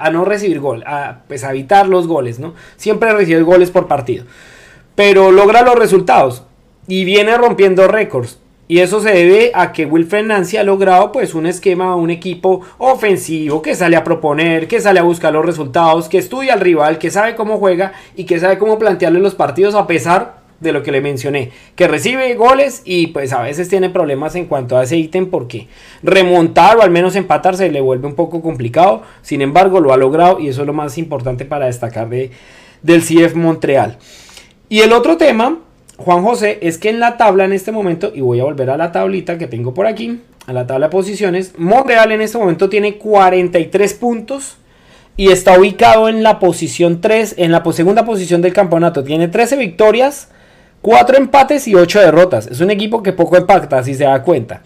a no recibir gol, a pues evitar los goles, ¿no? Siempre recibe goles por partido. Pero logra los resultados y viene rompiendo récords. Y eso se debe a que Wilfred Nancy ha logrado pues un esquema, un equipo ofensivo que sale a proponer, que sale a buscar los resultados, que estudia al rival, que sabe cómo juega y que sabe cómo plantearle los partidos a pesar de lo que le mencioné, que recibe goles y pues a veces tiene problemas en cuanto a ese ítem porque remontar o al menos empatar se le vuelve un poco complicado, sin embargo lo ha logrado y eso es lo más importante para destacar de, del CF Montreal. Y el otro tema, Juan José, es que en la tabla en este momento, y voy a volver a la tablita que tengo por aquí, a la tabla de posiciones, Montreal en este momento tiene 43 puntos y está ubicado en la posición 3, en la segunda posición del campeonato. Tiene 13 victorias, 4 empates y 8 derrotas. Es un equipo que poco empata, si se da cuenta.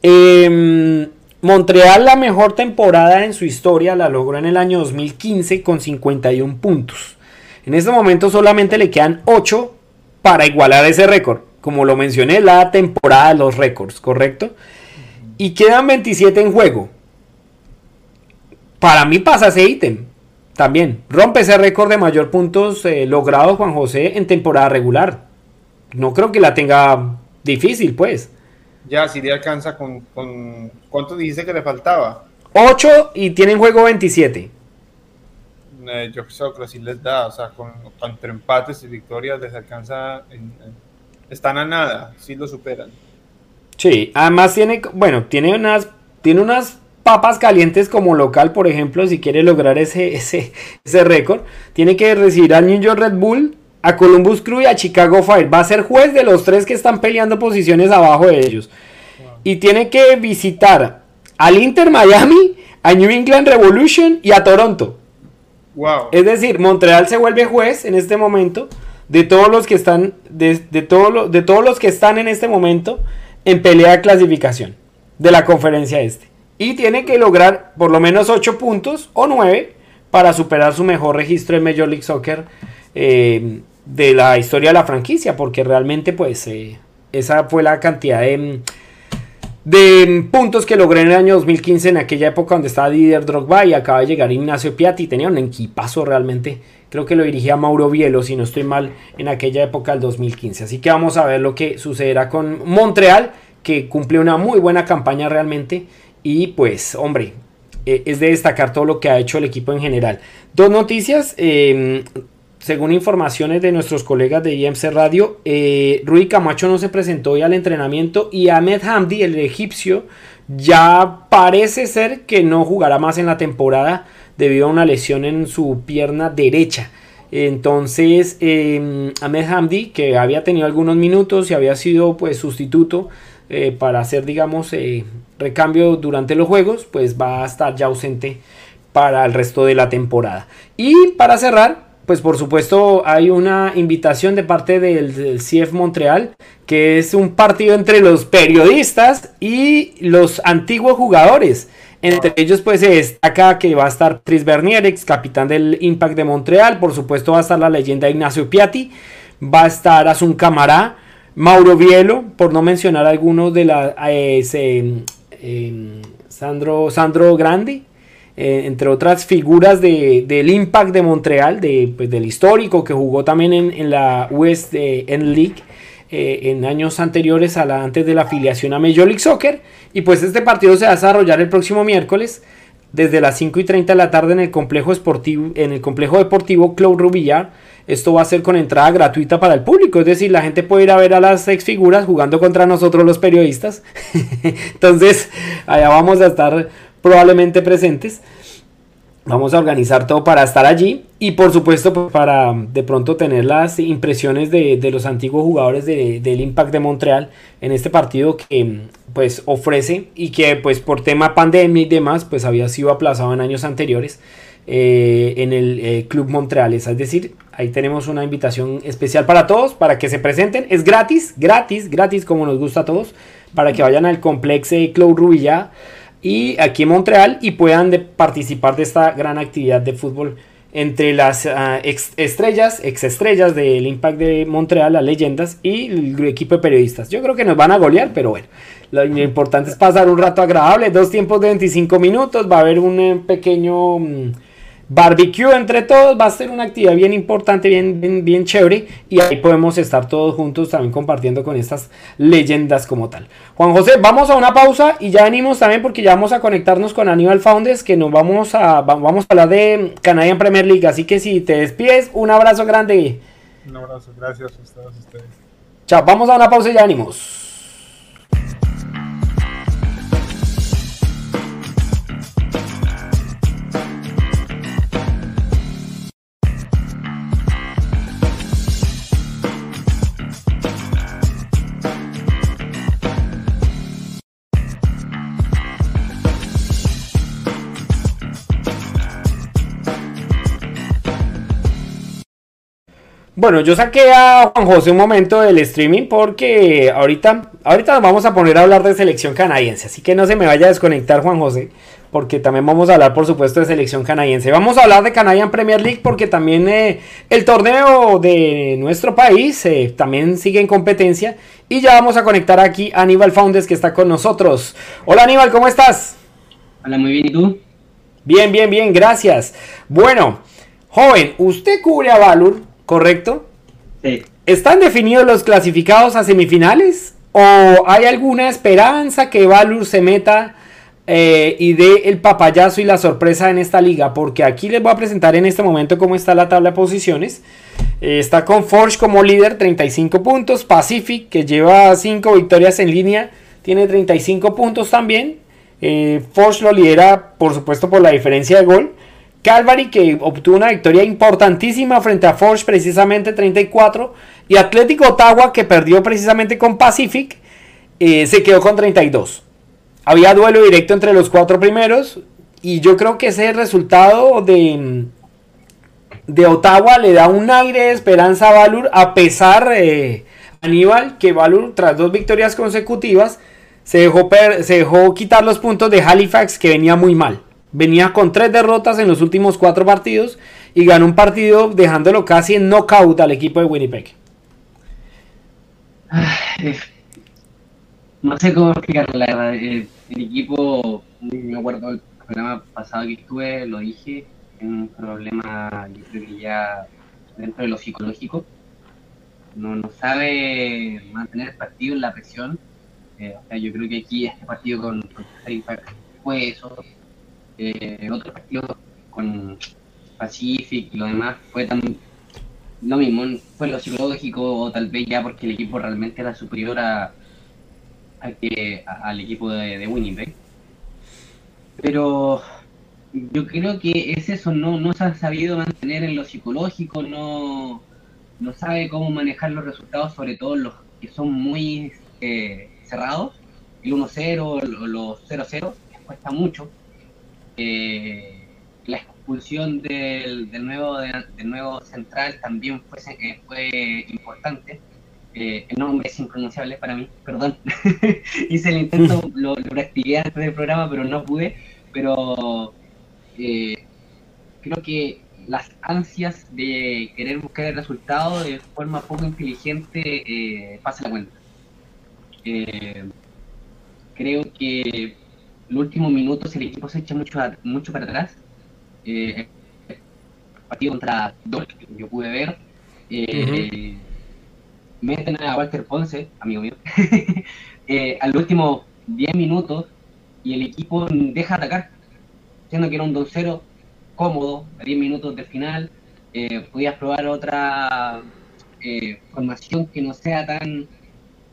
Em, Montreal la mejor temporada en su historia la logró en el año 2015 con 51 puntos. En este momento solamente le quedan 8 para igualar ese récord. Como lo mencioné, la temporada de los récords, ¿correcto? Y quedan 27 en juego. Para mí pasa ese ítem. También rompe ese récord de mayor puntos eh, logrado Juan José en temporada regular. No creo que la tenga difícil, pues. Ya, si le alcanza con, ¿Cuánto dijiste que le faltaba? 8 y tienen juego 27. Eh, yo creo que sí les da, o sea, con, entre empates y victorias les alcanza. están a nada, sí lo superan. Sí, además tiene, bueno, tiene unas, tiene unas papas calientes como local, por ejemplo, si quiere lograr ese, [LAUGHS] ese, ese récord, tiene que recibir al New York Red Bull, a Columbus Crew y a Chicago Fire. Va a ser juez de los tres que están peleando posiciones abajo de ellos. Y tiene que visitar al Inter Miami, a New England Revolution y a Toronto. Wow. Es decir, Montreal se vuelve juez en este momento de todos los que están de, de, de todos los que están en este momento en pelea de clasificación de la conferencia este y tiene que lograr por lo menos 8 puntos o 9 para superar su mejor registro en Major League Soccer eh, de la historia de la franquicia, porque realmente pues eh, esa fue la cantidad de, de puntos que logré en el año 2015, en aquella época donde estaba Didier Drogba y acaba de llegar Ignacio Piatti, tenía un equipazo realmente, creo que lo dirigía Mauro Bielo, si no estoy mal, en aquella época del 2015, así que vamos a ver lo que sucederá con Montreal, que cumple una muy buena campaña realmente, y pues, hombre, eh, es de destacar todo lo que ha hecho el equipo en general. Dos noticias, em, según informaciones de nuestros colegas de IMC Radio, eh, Rui Camacho no se presentó hoy al entrenamiento y Ahmed Hamdi, el egipcio, ya parece ser que no jugará más en la temporada debido a una lesión en su pierna derecha. Entonces, eh, Ahmed Hamdi, que había tenido algunos minutos y había sido pues sustituto eh, para hacer, digamos, eh, recambio durante los juegos, pues va a estar ya ausente para el resto de la temporada. Y para cerrar, pues por supuesto hay una invitación de parte del, CF Montreal, que es un partido entre los periodistas y los antiguos jugadores. Entre ellos pues se destaca que va a estar Tris Bernier, ex capitán del Impact de Montreal, por supuesto va a estar la leyenda Ignacio Piatti, va a estar Asun Camará, Mauro Bielo, por no mencionar algunos de la eh, Sandro, Sandro Grande, eh, entre otras figuras del Impact de Montreal, de, pues, del histórico que jugó también en, la West End League eh, en años anteriores a la, antes de la afiliación a Major League Soccer. Y pues este partido se va a desarrollar el próximo miércoles desde las 5 y 30 de la tarde en el complejo, en el complejo deportivo Club Rubillar. Esto va a ser con entrada gratuita para el público, es decir, la gente puede ir a ver a las ex figuras jugando contra nosotros los periodistas. [LAUGHS] Entonces, allá vamos a estar probablemente presentes. Vamos a organizar todo para estar allí y por supuesto pues, para de pronto tener las impresiones de, los antiguos jugadores del Impact de Montreal en este partido que pues ofrece y que pues por tema pandemia y demás pues había sido aplazado en años anteriores eh, en el eh, Club Montreal. Es decir, ahí tenemos una invitación especial para todos para que se presenten. Es gratis, gratis, gratis como nos gusta a todos para que vayan al complejo Club Rubilla y aquí en Montreal y puedan participar de esta gran actividad de fútbol entre las uh, ex estrellas, ex estrellas del Impact de Montreal, las leyendas y el equipo de periodistas. Yo creo que nos van a golear, pero bueno, lo, importante es pasar un rato agradable, dos tiempos de 25 minutos, va a haber un eh, pequeño... Um, barbecue entre todos va a ser una actividad bien importante, bien, bien, chévere y ahí podemos estar todos juntos también compartiendo con estas leyendas como tal. Juan José, vamos a una pausa y ya venimos también porque ya vamos a conectarnos con Aníbal Founders que nos vamos a, vamos a hablar de Canadian Premier League, así que si te despides, un abrazo grande. Un abrazo, gracias a ustedes. Chao, vamos a una pausa y ya venimos. Bueno, yo saqué a Juan José un momento del streaming porque ahorita, ahorita nos vamos a poner a hablar de selección canadiense. Así que no se me vaya a desconectar Juan José, porque también vamos a hablar, por supuesto, de selección canadiense. Vamos a hablar de Canadian Premier League porque también eh, el torneo de nuestro país eh, también sigue en competencia. Y ya vamos a conectar aquí a Aníbal Founders que está con nosotros. Hola Aníbal, ¿cómo estás? Hola, muy bien, ¿y tú? Bien, bien, bien, gracias. Bueno, joven, usted cubre a Valur ¿correcto? Sí. ¿Están definidos los clasificados a semifinales? ¿O hay alguna esperanza que Valur se meta eh, y dé el papayazo y la sorpresa en esta liga? Porque aquí les voy a presentar en este momento cómo está la tabla de posiciones. Eh, está con Forge como líder, 35 puntos. Pacific, que lleva 5 victorias en línea, tiene 35 puntos también. Eh, Forge lo lidera, por supuesto, por la diferencia de gol. Calvary que obtuvo una victoria importantísima frente a Forge precisamente 34 y Atlético Ottawa que perdió precisamente con Pacific eh, se quedó con 32. Había duelo directo entre los cuatro primeros y yo creo que ese resultado de, de Ottawa le da un aire de esperanza a Valur a pesar eh, Aníbal que Valur tras dos victorias consecutivas se dejó, se dejó quitar los puntos de Halifax que venía muy mal. Venía con tres derrotas en los últimos cuatro partidos y ganó un partido dejándolo casi en knockout al equipo de Winnipeg. No sé cómo explicarlo, la verdad. El, equipo, me acuerdo el programa pasado que estuve, lo dije, en un problema, yo creo que ya dentro de lo psicológico. No, no sabe mantener el partido en la presión. Eh, o sea, yo creo que aquí este partido con, con fue eso eh, otro partido con Pacific y lo demás fue tan lo mismo, fue lo psicológico o tal vez ya porque el equipo realmente era superior a, que, al equipo de, Winnipeg. Pero yo creo que es eso, no, no se ha sabido mantener en lo psicológico, no, no sabe cómo manejar los resultados, sobre todo los que son muy eh, cerrados, el 1-0, los 0-0, cuesta mucho eh, la expulsión del, nuevo, del nuevo central también fue, eh, fue importante. Eh, el nombre es impronunciable para mí, perdón. [LAUGHS] Hice el intento, [LAUGHS] lo, lo, practiqué antes del programa, pero no pude. Pero creo que las ansias de querer buscar el resultado de forma poco inteligente eh, pasa la cuenta. creo que los últimos minutos el equipo se echa mucho, mucho para atrás. Eh, partido contra Dol, que yo pude ver. Eh, Meten a Walter Ponce, amigo mío, [LAUGHS] eh, al último 10 minutos y el equipo deja atacar. siendo que era un 2-0 cómodo, a 10 minutos de final, eh, podías probar otra eh, formación que no sea tan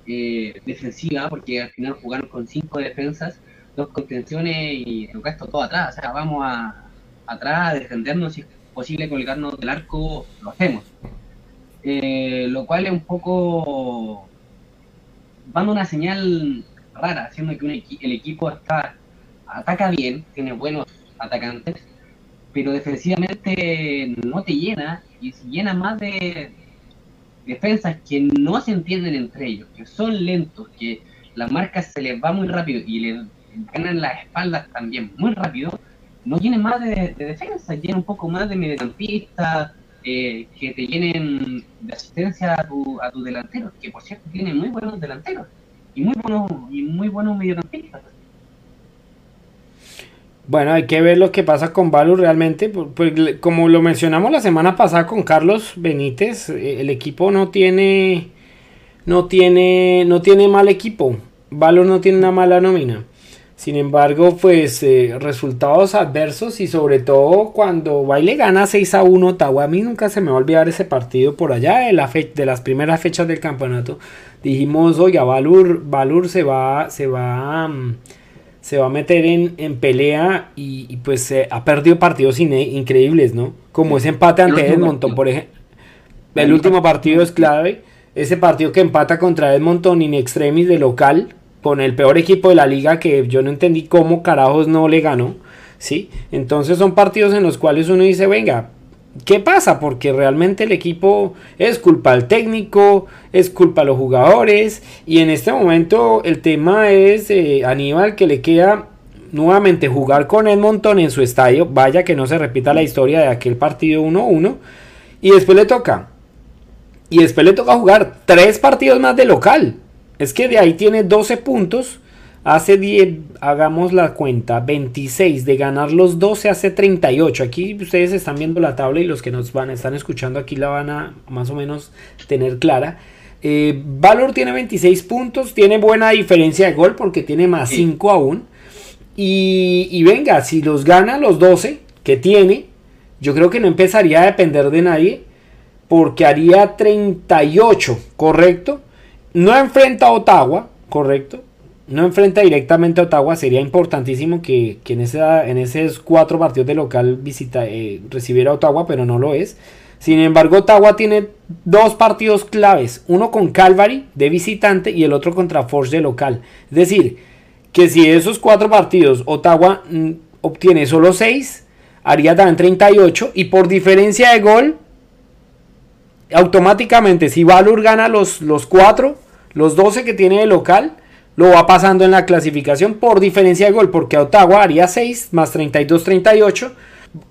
eh, defensiva, porque al final jugaron con cinco defensas, dos contenciones y el resto todo atrás. O sea, vamos a, atrás a defendernos, si es posible colgarnos del arco, lo hacemos. lo cual es un poco dando una señal rara, haciendo que el equipo está ataca bien, tiene buenos atacantes, pero defensivamente no te llena y se llena más de defensas que no se entienden entre ellos, que son lentos, que las marcas se les va muy rápido y le ganan las espaldas también muy rápido, no tienen más de, defensa, tienen un poco más de mediocampista, eh, que te llenen de asistencia a tu, a tu delantero, que por cierto tienen muy buenos delanteros y muy buenos y muy buenos mediocampistas. Bueno, hay que ver lo que pasa con Valur realmente. Pues, como lo mencionamos la semana pasada con Carlos Benítez, eh, el equipo no tiene. No tiene. No tiene mal equipo. Valur no tiene una mala nómina. Sin embargo, pues eh, resultados adversos y sobre todo cuando Baile gana 6 a 1 Ottawa, a mí nunca se me va a olvidar ese partido por allá de, la de las primeras fechas del campeonato. Dijimos, oiga, Valur, Valur se va, se va, mm, se va a meter en, pelea y, pues ha perdido partidos increíbles, ¿no? Como ese empate ante Edmonton, por ejemplo. El último partido es clave. Ese partido que empata contra Edmonton in extremis de local, con el peor equipo de la liga que yo no entendí cómo carajos no le ganó. ¿sí? Entonces son partidos en los cuales uno dice, venga, ¿qué pasa? Porque realmente el equipo es culpa del técnico, es culpa de los jugadores y en este momento el tema es eh, Aníbal que le queda nuevamente jugar con Edmonton en su estadio, vaya que no se repita la historia de aquel partido 1-1 y después le toca y después le toca jugar tres partidos más de local. Es que de ahí tiene 12 puntos Hace 10, hagamos la cuenta, 26 de ganar los 12 hace 38. Aquí ustedes están viendo la tabla y los que nos van están escuchando aquí la van a más o menos tener clara. Eh, Valor tiene 26 puntos, tiene buena diferencia de gol porque tiene más 5 aún. Y, y, venga, si los gana los 12 que tiene, yo creo que no empezaría a depender de nadie porque haría 38, ¿correcto? No enfrenta a Ottawa, ¿correcto? no enfrenta directamente a Ottawa, sería importantísimo que, en, esa, en esos cuatro partidos de local visita, eh, recibiera a Ottawa, pero no lo es. Sin embargo, Ottawa tiene dos partidos claves, uno con Calvary de visitante y el otro contra Forge de local. Es decir, que si de esos cuatro partidos Ottawa mm, obtiene solo seis, haría también 38 y por diferencia de gol, automáticamente si Valur gana los, los cuatro, los 12 que tiene de local, lo va pasando en la clasificación por diferencia de gol, porque Ottawa haría 6 más 32, 38.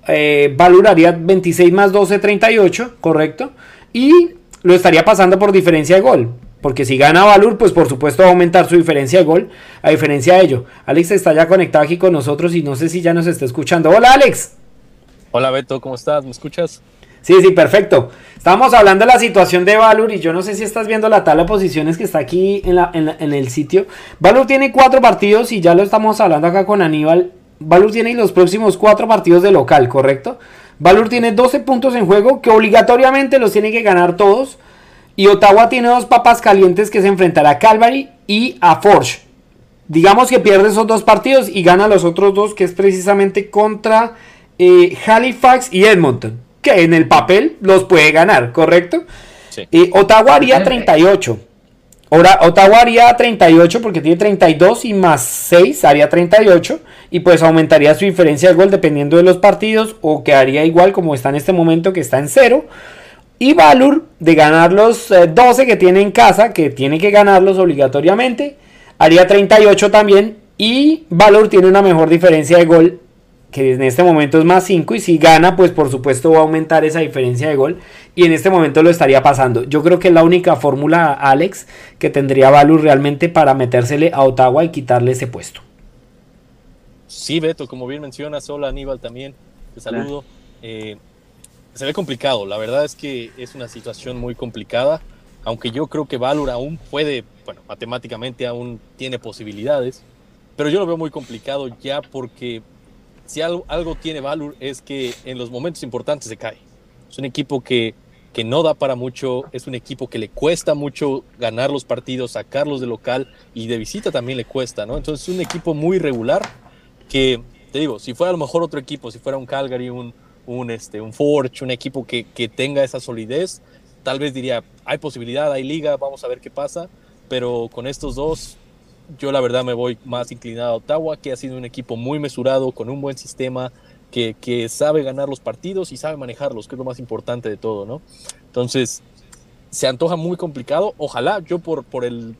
Eh, Valur haría 26 más 12, 38, correcto. Y lo estaría pasando por diferencia de gol. Porque si gana Valur, pues por supuesto va a aumentar su diferencia de gol. A diferencia de ello, Alex está ya conectado aquí con nosotros y no sé si ya nos está escuchando. Hola Alex. Hola Beto, ¿cómo estás? ¿Me escuchas? Sí, sí, perfecto. Estamos hablando de la situación de Valur y yo no sé si estás viendo la tabla de posiciones que está aquí en, el sitio. Valur tiene cuatro partidos y ya lo estamos hablando acá con Aníbal. Valur tiene los próximos cuatro partidos de local, ¿correcto? Valur tiene 12 puntos en juego que obligatoriamente los tiene que ganar todos. Y Ottawa tiene dos papas calientes que se enfrentará a Calvary y a Forge. Digamos que pierde esos dos partidos y gana los otros dos, que es precisamente contra eh, Halifax y Edmonton que en el papel los puede ganar, ¿correcto? Sí. Y Ottawa haría 38. Ahora, Ottawa haría 38 porque tiene 32 y más 6 haría 38 y pues aumentaría su diferencia de gol dependiendo de los partidos o quedaría igual como está en este momento que está en 0. Y Valur de ganar los 12 eh, que tiene en casa, que tiene que ganarlos obligatoriamente, haría 38 también y Valur tiene una mejor diferencia de gol que en este momento es más 5 y si gana pues por supuesto va a aumentar esa diferencia de gol y en este momento lo estaría pasando. Yo creo que es la única fórmula Alex que tendría Valur realmente para metérsele a Ottawa y quitarle ese puesto. Sí, Beto, como bien mencionas, hola Aníbal también, te saludo. Eh, se ve complicado, la verdad es que es una situación muy complicada, aunque yo creo que Valur aún puede, bueno, matemáticamente aún tiene posibilidades, pero yo lo veo muy complicado ya porque si algo, tiene valor es que en los momentos importantes se cae. Es un equipo que, que no da para mucho, es un equipo que le cuesta mucho ganar los partidos, sacarlos de local y de visita también le cuesta, ¿no? Entonces es un equipo muy regular que, te digo, si fuera a lo mejor otro equipo, si fuera un Calgary, un, un, este, un Forge, un equipo que, que tenga esa solidez, tal vez diría, hay posibilidad, hay liga, vamos a ver qué pasa, pero con estos dos, yo la verdad me voy más inclinado a Ottawa, que ha sido un equipo muy mesurado, con un buen sistema, que, que, sabe ganar los partidos y sabe manejarlos, que es lo más importante de todo, ¿no? Entonces, se antoja muy complicado. Ojalá yo por, por el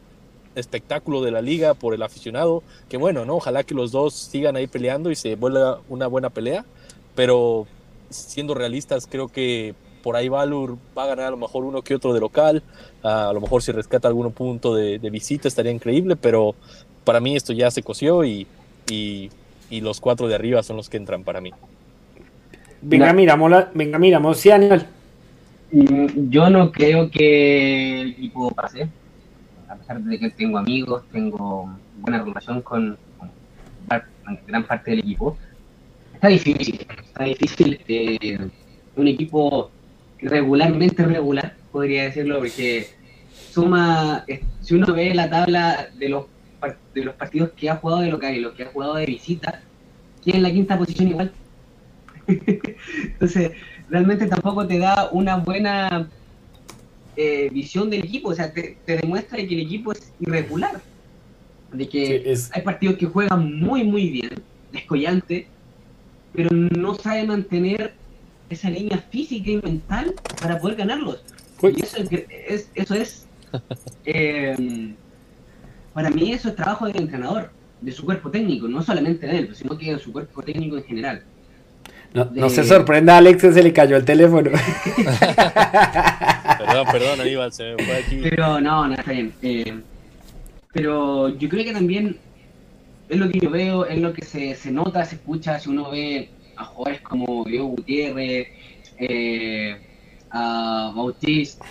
espectáculo de la liga, por el aficionado, que bueno, ¿no? Ojalá que los dos sigan ahí peleando y se vuelva una buena pelea, pero siendo realistas, creo que por ahí Valur va a ganar a lo mejor uno que otro de local, a lo mejor si rescata algún punto de, de visita estaría increíble, pero para mí esto ya se coció y, y, y, los cuatro de arriba son los que entran para mí. Venga, miramos, la, venga, miramos, sí, Aníbal. Yo no creo que el equipo pase, a pesar de que tengo amigos, tengo buena relación con, con gran parte del equipo. Está difícil, está difícil. Eh, un equipo regularmente regular, podría decirlo, porque suma, si uno ve la tabla de los, de los partidos que ha jugado de local y los que ha jugado de visita, tiene en la quinta posición igual. [LAUGHS] Entonces, realmente tampoco te da una buena eh, visión del equipo, o sea, te, te, demuestra que el equipo es irregular, de que sí, es... hay partidos que juegan muy, muy bien, descollante, pero no sabe mantener esa línea física y mental para poder ganarlos. Uy. Y eso es, eso es [LAUGHS] eh, para mí eso es trabajo del entrenador, de su cuerpo técnico, no solamente de él, sino que de su cuerpo técnico en general. No, de... no se sorprenda, Alex, que se le cayó el teléfono. [LAUGHS] perdón, perdón, Aníbal, se me fue aquí. Pero no, no, está bien. Eh, pero yo creo que también es lo que yo veo, es lo que se, se nota, se escucha, si uno ve a jugadores como Diego Gutiérrez, eh, a Bautista,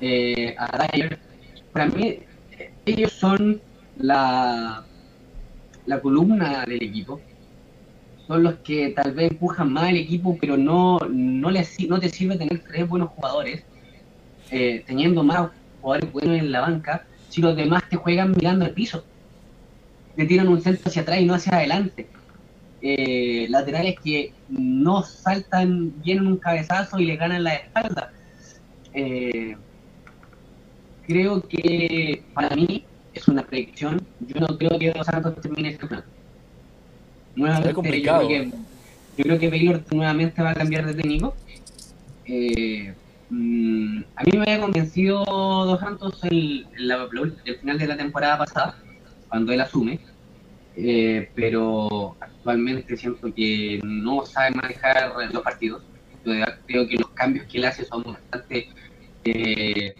eh, a Dyer. Para mí, ellos son la, la columna del equipo. Son los que tal vez empujan más el equipo, pero no, no, les, no te sirve tener tres buenos jugadores, eh, teniendo más jugadores buenos en la banca, si los demás te juegan mirando el piso. Te tiran un centro hacia atrás y no hacia adelante eh, laterales que no saltan bien en un cabezazo y le ganan la espalda. Eh, creo que para mí es una predicción. Yo no creo que Dos Santos termine este plan. Nuevamente, complicado. Yo creo, que, yo creo que Baylor nuevamente va a cambiar de técnico. Eh, mmm, a mí me había convencido Dos Santos el, el, el, final de la temporada pasada, cuando él asume. Eh, pero actualmente siento que no sabe manejar los partidos. Creo que los cambios que él hace son bastante... Eh,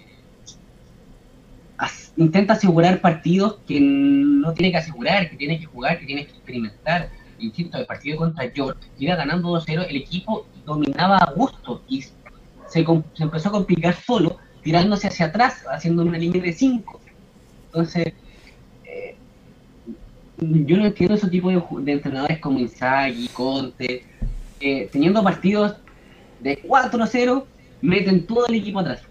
intenta asegurar partidos que no tiene que asegurar, que tiene que jugar, que tiene que experimentar. Insisto, el partido contra York, iba ganando 2-0, el equipo dominaba a gusto y se, se empezó a complicar solo, tirándose hacia atrás, haciendo una línea de 5. Entonces, yo no entiendo ese tipo de, de entrenadores como Inzaghi, Conte, eh, teniendo partidos de 4-0, meten todo el equipo atrás.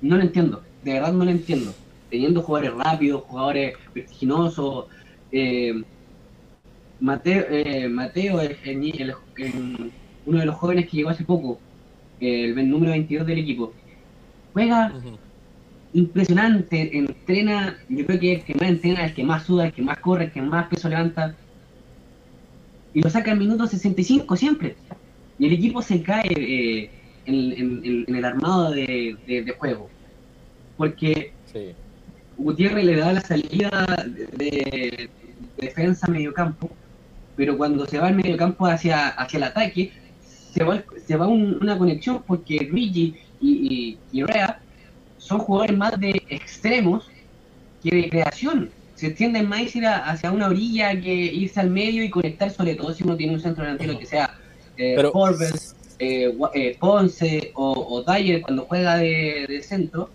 No lo entiendo, de verdad no lo entiendo. Teniendo jugadores rápidos, jugadores vertiginosos, eh, Mateo, eh, Mateo el, uno de los jóvenes que llegó hace poco, el número 22 del equipo, juega impresionante, entrena, yo creo que el que más entrena, el que más suda, el que más corre, el que más peso levanta, y lo saca en minuto 65 siempre. Y el equipo se cae eh, en, en, en, el armado de, de, de juego. Porque sí. Gutiérrez le da la salida de, de defensa a mediocampo, pero cuando se va al mediocampo hacia, hacia el ataque, se va, se va un, una conexión porque Luigi y, y, y Rea son jugadores más de extremos que de creación. Se tienden más a ir hacia una orilla que irse al medio y conectar, sobre todo si uno tiene un centro delantero que sea eh, Pero... Forbes, eh, eh, Ponce o, o, Dyer cuando juega de, de centro.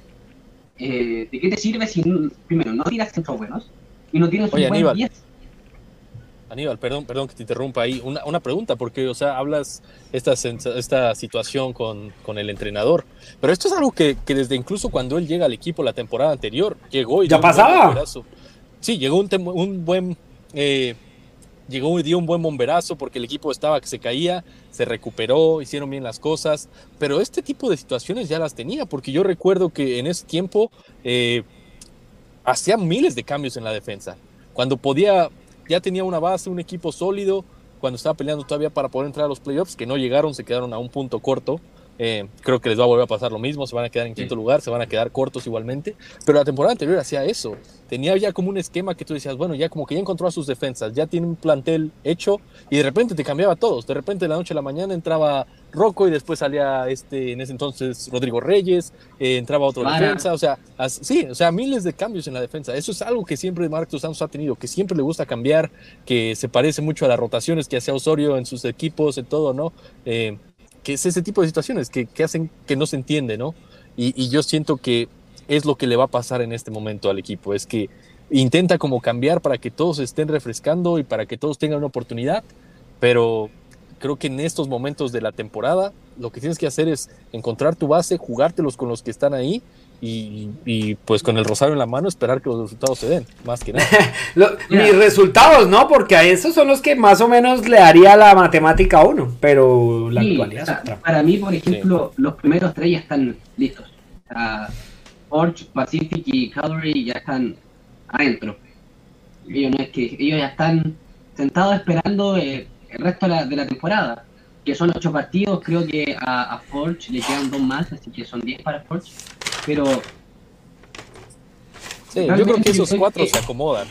Eh, ¿De qué te sirve si, primero, no tiras centros buenos y no tienes Oye, un buen Aníbal, 10? Aníbal, perdón, perdón que te interrumpa ahí. Una, una pregunta, porque, o sea, hablas esta, esta situación con, con, el entrenador, pero esto es algo que, que, desde incluso cuando él llega al equipo la temporada anterior, llegó y... ¿Ya pasaba? Sí, llegó un, un buen... Eh, llegó y dio un buen bomberazo porque el equipo estaba que se caía, se recuperó, hicieron bien las cosas, pero este tipo de situaciones ya las tenía, porque yo recuerdo que en ese tiempo eh, hacía miles de cambios en la defensa. Cuando podía ya tenía una base, un equipo sólido, cuando estaba peleando todavía para poder entrar a los playoffs, que no llegaron, se quedaron a un punto corto. Eh, creo que les va a volver a pasar lo mismo, se van a quedar en quinto lugar, se van a quedar cortos igualmente, pero la temporada anterior hacía eso, tenía ya como un esquema que tú decías, bueno, ya como que ya encontró a sus defensas, ya tiene un plantel hecho y de repente te cambiaba a todos, de repente de la noche a la mañana entraba Rocco y después salía este, en ese entonces Rodrigo Reyes, eh, entraba otro defensa, o sea, sí, o sea, miles de cambios en la defensa. Eso es algo que siempre Marcos Santos ha tenido, que siempre le gusta cambiar, que se parece mucho a las rotaciones que hacía Osorio en sus equipos, en todo, ¿no? Eh, que es ese tipo de situaciones que, que hacen que no se entiende, ¿no? Y, y, yo siento que es lo que le va a pasar en este momento al equipo, es que intenta como cambiar para que todos estén refrescando y para que todos tengan una oportunidad, pero creo que en estos momentos de la temporada lo que tienes que hacer es encontrar tu base, jugártelos con los que están ahí y, pues con el rosario en la mano esperar que los resultados se den, más que nada. [LAUGHS] mis resultados, ¿no? Porque a esos son los que más o menos le haría la matemática a uno, pero la actualidad Para mí, por ejemplo, los primeros tres ya están listos. Forge, Pacific y Calvary ya están adentro. Ellos, no es que, ellos ya están sentados esperando eh, el resto de la, temporada, que son ocho partidos, creo que a, Forge le quedan dos más, así que son diez para Forge, pero... Sí, yo creo que esos cuatro se acomodan.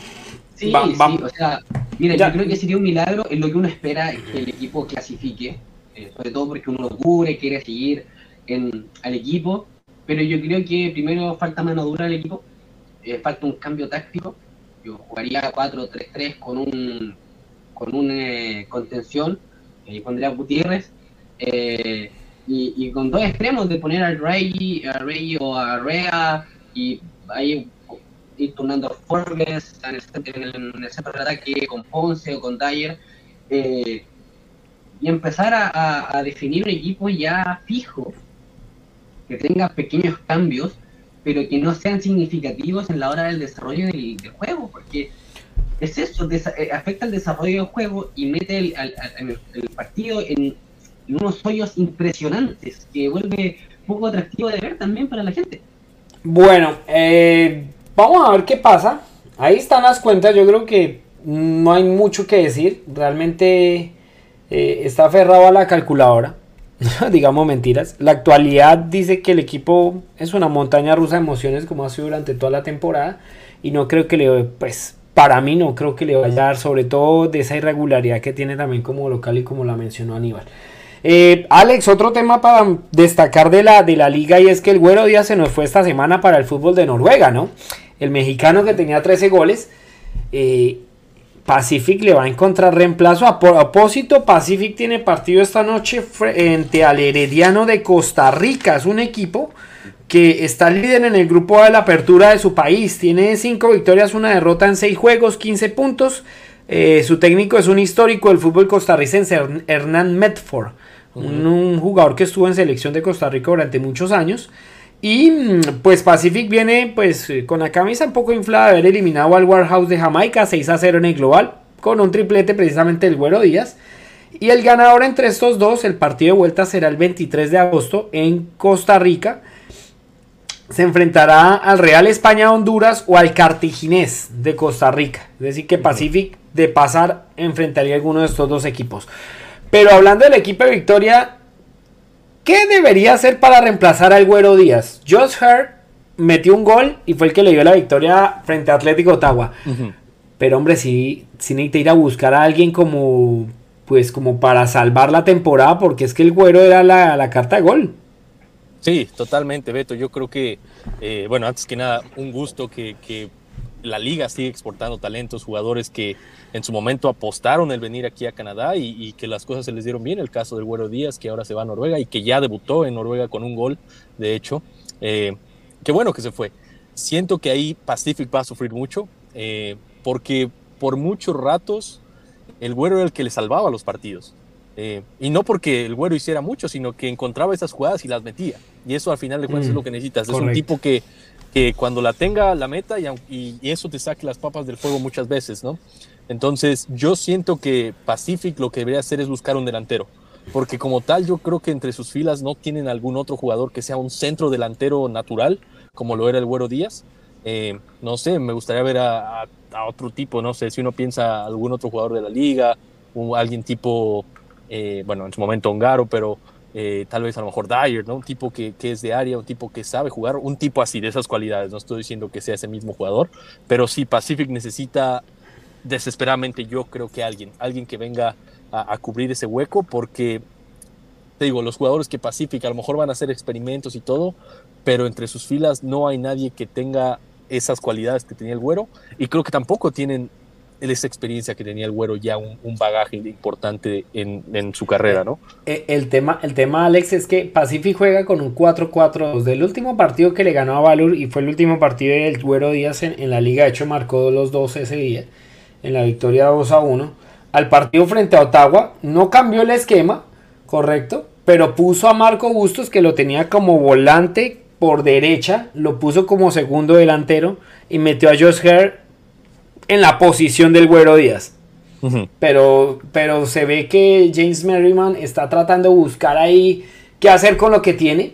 Sí, sí, o sea, mira, yo creo que sería un milagro en lo que uno espera que el equipo clasifique, eh, sobre todo porque uno lo cubre, quiere seguir en, al equipo, pero yo creo que primero falta mano dura al equipo, eh, falta un cambio táctico, yo jugaría 4-3-3 con un con una eh, contención, y pondría a Gutiérrez, eh, y, con dos extremos de poner al Rey, a Rey o a Rea, y ahí ir turnando Forbes en, el, centro de ataque con Ponce o con Dyer, eh, y empezar a, definir un equipo ya fijo, que tenga pequeños cambios, pero que no sean significativos en la hora del desarrollo del juego, porque es eso, eh, afecta el desarrollo del juego y mete el, partido en, unos hoyos impresionantes que vuelve poco atractivo de ver también para la gente. Bueno, eh, vamos a ver qué pasa. Ahí están las cuentas, yo creo que no hay mucho que decir. Realmente eh, está aferrado a la calculadora. [LAUGHS] digamos mentiras. La actualidad dice que el equipo es una montaña rusa de emociones como ha sido durante toda la temporada y no creo que le pues para mí no creo que le vaya a dar, sobre todo de esa irregularidad que tiene también como local y como la mencionó Aníbal. Eh, Alex, otro tema para destacar de la, de la liga y es que el Güero Díaz se nos fue esta semana para el fútbol de Noruega, ¿no? El mexicano que tenía 13 goles. Eh, Pacific le va a encontrar reemplazo. A propósito, Pacific tiene partido esta noche frente al Herediano de Costa Rica. Es un equipo que está líder en el grupo de la apertura de su país. Tiene 5 victorias, una derrota en 6 juegos, 15 puntos. Eh, su técnico es un histórico del fútbol costarricense, Hernán Medford, un, jugador que estuvo en selección de Costa Rica durante muchos años. Y mm, pues Pacific viene pues con la camisa un poco inflada de haber eliminado al Warhouse de Jamaica 6 a 0 en el global, con un triplete precisamente del Güero Díaz. Y el ganador entre estos dos, el partido de vuelta será el 23 de agosto en Costa Rica se enfrentará al Real España Honduras o al Cartaginés de Costa Rica. Es decir, que Pacific de pasar enfrentaría a alguno de estos dos equipos. Pero hablando del equipo de Victoria, ¿qué debería hacer para reemplazar al Güero Díaz? Josh Hart metió un gol y fue el que le dio la victoria frente a Atlético Ottawa. Pero hombre, sí, sí necesita ir a buscar a alguien como, pues como para salvar la temporada, porque es que el Güero era la, la carta de gol. Sí, totalmente, Beto. Yo creo que, eh, bueno, antes que nada, un gusto que, la liga siga exportando talentos, jugadores que en su momento apostaron el venir aquí a Canadá y, que las cosas se les dieron bien. El caso del Güero Díaz, que ahora se va a Noruega y que ya debutó en Noruega con un gol, de hecho. Eh, qué bueno que se fue. Siento que ahí Pacific va a sufrir mucho, eh, porque por muchos ratos el güero era el que le salvaba los partidos. Eh, y no porque el güero hiciera mucho, sino que encontraba esas jugadas y las metía. Y eso al final de cuentas es Mm, lo que necesitas. Es un tipo que, que cuando la tenga, la meta y, y- y eso te saque las papas del fuego muchas veces, ¿no? Entonces yo siento que Pacific lo que debería hacer es buscar un delantero. Porque como tal yo creo que entre sus filas no tienen algún otro jugador que sea un centro delantero natural, como lo era el Güero Díaz. Eh, no sé, me gustaría ver a, a- a otro tipo, no sé, si uno piensa algún otro jugador de la liga, o alguien tipo, eh, bueno, en su momento Ongaro, pero eh, tal vez a lo mejor Dyer, ¿no? Un tipo que, que es de área, un tipo que sabe jugar, un tipo así, de esas cualidades. No estoy diciendo que sea ese mismo jugador, pero sí, Pacific necesita desesperadamente, yo creo que alguien, alguien que venga a, a cubrir ese hueco, porque te digo, los jugadores que Pacific a lo mejor van a hacer experimentos y todo, pero entre sus filas no hay nadie que tenga esas cualidades que tenía el güero, y creo que tampoco tienen esa experiencia que tenía el güero, ya un, bagaje importante en, en su carrera, ¿no? Eh, El tema, el tema, Alex, es que Pacific juega con un 4-4-2. Del último partido que le ganó a Valur y fue el último partido del Güero Díaz en, en la liga, de hecho marcó los dos ese día, en la victoria 2 a 1. Al partido frente a Ottawa, no cambió el esquema, correcto, pero puso a Marco Bustos, que lo tenía como volante por derecha, lo puso como segundo delantero y metió a Josh Hare en la posición del Güero Díaz. Pero, pero se ve que James Merriman está tratando de buscar ahí qué hacer con lo que tiene.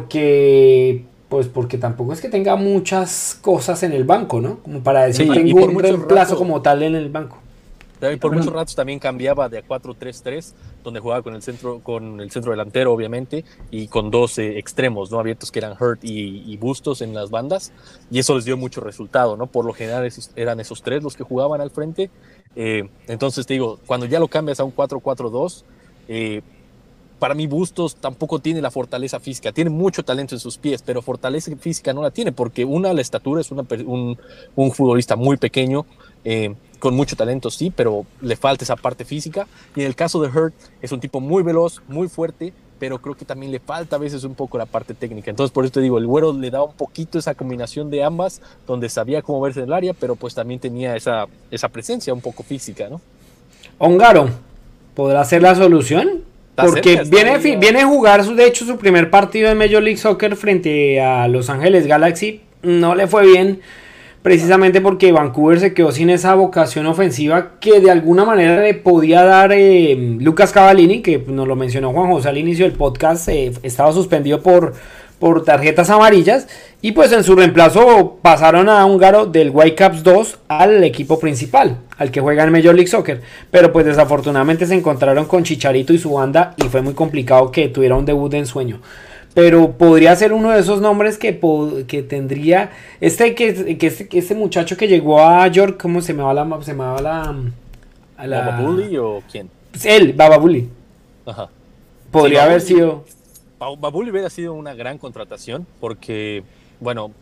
Porque, pues porque tampoco es que tenga muchas cosas en el banco, ¿no? Como para decir, Sí, tengo un reemplazo rato- como tal en el banco. Y por muchos ratos también cambiaba de a 4-3-3, donde jugaba con el centro, con el centro delantero, obviamente, y con dos eh, extremos, ¿no? Abiertos que eran Hurt y, y Bustos en las bandas, y eso les dio mucho resultado, ¿no? Por lo general esos- eran esos tres los que jugaban al frente. Eh, entonces te digo, cuando ya lo cambias a un 4-4-2, eh, para mí Bustos tampoco tiene la fortaleza física, tiene mucho talento en sus pies, pero fortaleza física no la tiene, porque una, la estatura es una un, un futbolista muy pequeño, eh, con mucho talento, sí, pero le falta esa parte física. Y en el caso de Hurt, es un tipo muy veloz, muy fuerte, pero creo que también le falta a veces un poco la parte técnica. Entonces, por eso te digo, el güero le da un poquito esa combinación de ambas, donde sabía cómo verse en el área, pero pues también tenía esa, esa presencia un poco física, ¿no? Ongaro, ¿podrá ser la solución? Porque cerca, viene, viene a jugar, su, de hecho, su primer partido en Major League Soccer frente a Los Ángeles Galaxy. No le fue bien, precisamente porque Vancouver se quedó sin esa vocación ofensiva que de alguna manera le podía dar eh, Lucas Cavallini, que nos lo mencionó Juan José al inicio del podcast, eh, estaba suspendido por, por tarjetas amarillas. Y pues en su reemplazo pasaron a Húngaro del Whitecaps 2 al equipo principal, al que juega en Major League Soccer. Pero pues desafortunadamente se encontraron con Chicharito y su banda y fue muy complicado que tuviera un debut de ensueño. Pero podría ser uno de esos nombres que, que tendría. Este que, que, este, que este muchacho que llegó a York, ¿cómo se me va la. Se me va la. a la- ¿Baba Bully o quién? Pues él, Bababuli. Ajá. Podría Sí, haber sido. Ba- Babuli hubiera sido una gran contratación porque, bueno,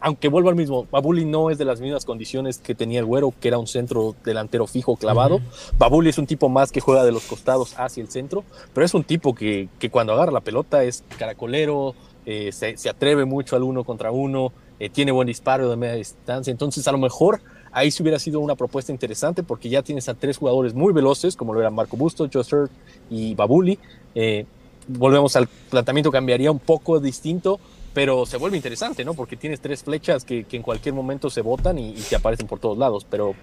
aunque vuelva al mismo, Babuli no es de las mismas condiciones que tenía el güero, que era un centro delantero fijo clavado. Babuli es un tipo más que juega de los costados hacia el centro, pero es un tipo que, que cuando agarra la pelota es caracolero, eh, se, se atreve mucho al uno contra uno, eh, tiene buen disparo de media distancia. Entonces, a lo mejor ahí sí hubiera sido una propuesta interesante porque ya tienes a tres jugadores muy veloces, como lo eran Marco Busto, Hurt y Babuli. Eh, volvemos al planteamiento, cambiaría un poco distinto, pero se vuelve interesante, ¿no? Porque tienes tres flechas que, que en cualquier momento se botan y, y te aparecen por todos lados, pero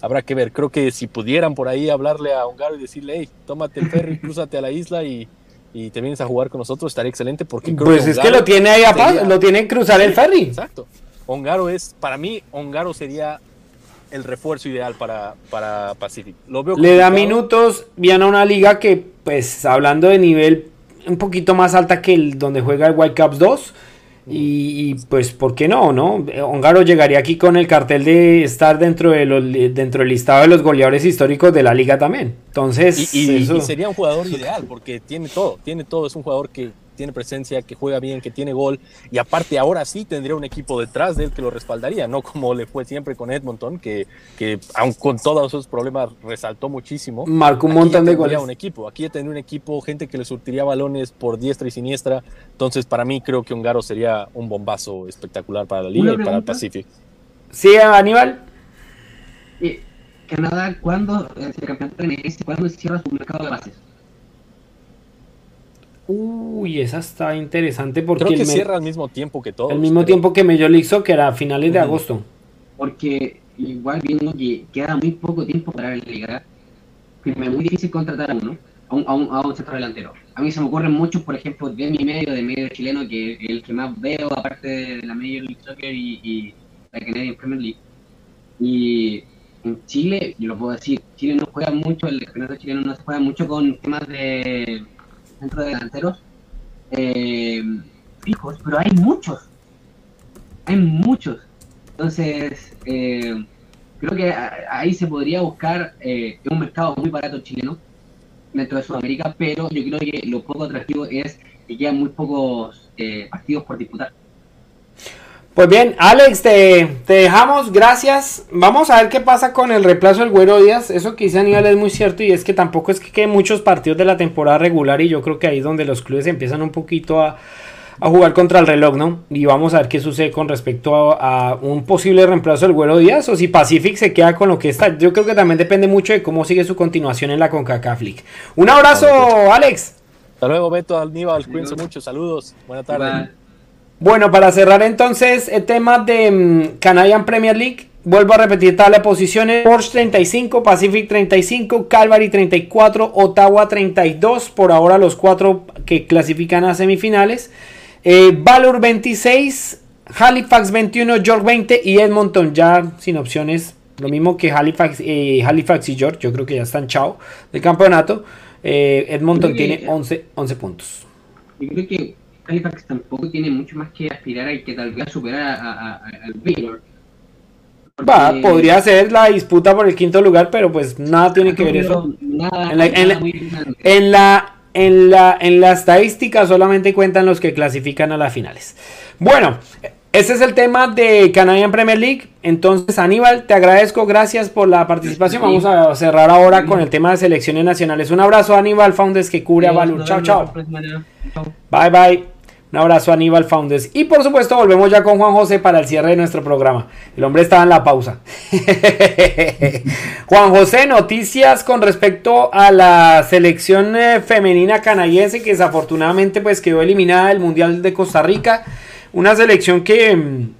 habrá que ver. Creo que si pudieran por ahí hablarle a Ongaro y decirle, hey, tómate el ferry, [LAUGHS] crúzate a la isla y, y te vienes a jugar con nosotros, estaría excelente porque creo Pues es que lo tiene ahí a paz, lo tiene que cruzar el ferry. Exacto. Ongaro es, para mí, Ongaro sería el refuerzo ideal para, para Pacific. Lo veo Le da minutos, viene a una liga que, pues, hablando de nivel un poquito más alta que el donde juega el Whitecaps 2. Y, y, pues, ¿por qué no? no? Ongaro llegaría aquí con el cartel de estar dentro, de los, dentro del listado de los goleadores históricos de la liga también. Entonces, Y, y- eso- y sería un jugador ideal porque tiene todo, tiene todo. Es un jugador que tiene presencia, que juega bien, que tiene gol. Y aparte, ahora sí tendría un equipo detrás de él que lo respaldaría, no [LAUGHS] como le fue siempre con Edmonton, que, que aun con todos esos problemas resaltó muchísimo. marcó un montón de goles. un equipo. Aquí ya tendría un equipo, gente que le surtiría balones por diestra y siniestra. Entonces, para mí, creo que Ongaro sería un bombazo espectacular para la liga y para el. Pacific. Sí, Aníbal. Eh, Canadá cuando el campeonato canadiense cuando cierra su mercado de bases. Uy, esa está interesante porque Creo que cierra al mismo tiempo que todos. al mismo pero- tiempo que Major League Soccer a finales de agosto. Porque igual viendo que queda muy poco tiempo para la liga, que me es muy difícil contratar a uno, a un, a un, a un centro delantero. A mí se me ocurren muchos, por ejemplo, de mi medio, de medio chileno, que es el que más veo, aparte de la Major League Soccer y, y la Canadian Premier League. Y en Chile, yo lo puedo decir, Chile no juega mucho, el campeonato chileno no se juega mucho con temas de centro delanteros eh, fijos, pero hay muchos. Hay muchos. Entonces, eh, creo que ahí se podría buscar eh, un mercado muy barato chileno dentro de Sudamérica, pero yo creo que lo poco atractivo es que quedan muy pocos eh, partidos por disputar. Pues bien, Alex, te, te dejamos, gracias. Vamos a ver qué pasa con el reemplazo del Güero Díaz. Eso que dice Aníbal es muy cierto y es que tampoco es que queden muchos partidos de la temporada regular y yo creo que ahí es donde los clubes empiezan un poquito a, a jugar contra el reloj, ¿no? Y vamos a ver qué sucede con respecto a, a un posible reemplazo del Güero Díaz o si Pacific se queda con lo que está. Yo creo que también depende mucho de cómo sigue su continuación en la CONCACAF League. Un abrazo, Alex. Hasta luego, Beto, Aníbal, cuídense mucho, saludos, buena tarde. Bueno, para cerrar entonces el tema de mm, Canadian Premier League, vuelvo a repetir tabla de posiciones, Porsche 35, Pacific 35, Calvary 34, Ottawa 32, por ahora los cuatro que clasifican a semifinales, eh, Valor 26, Halifax 21, York 20 y Edmonton ya sin opciones, lo mismo que Halifax, eh, Halifax y York, yo creo que ya están chao del campeonato, Eh, Edmonton tiene 11, 11 puntos. Yo creo que Halifax tampoco tiene mucho más que aspirar a que tal vez superar a, a- a- al Baylor. Va, podría ser la disputa por el quinto lugar, pero pues nada tiene que ver eso. Nada, En la- en la-. En la, en la, en la estadística solamente cuentan los que clasifican a las finales. Bueno, ese es el tema de Canadian Premier League. Entonces, Aníbal, te agradezco, gracias por la participación. Vamos a cerrar ahora con el tema de selecciones nacionales. Un abrazo Aníbal Founders que cubre a Valur. Nos Chao. Chao. Bye bye. Un abrazo a Aníbal Founders. Y por supuesto, volvemos ya con Juan José para el cierre de nuestro programa. El hombre estaba en la pausa. [LAUGHS] Juan José, noticias con respecto a la selección eh, femenina canadiense que desafortunadamente pues quedó eliminada del Mundial de Costa Rica. Una selección que, mm,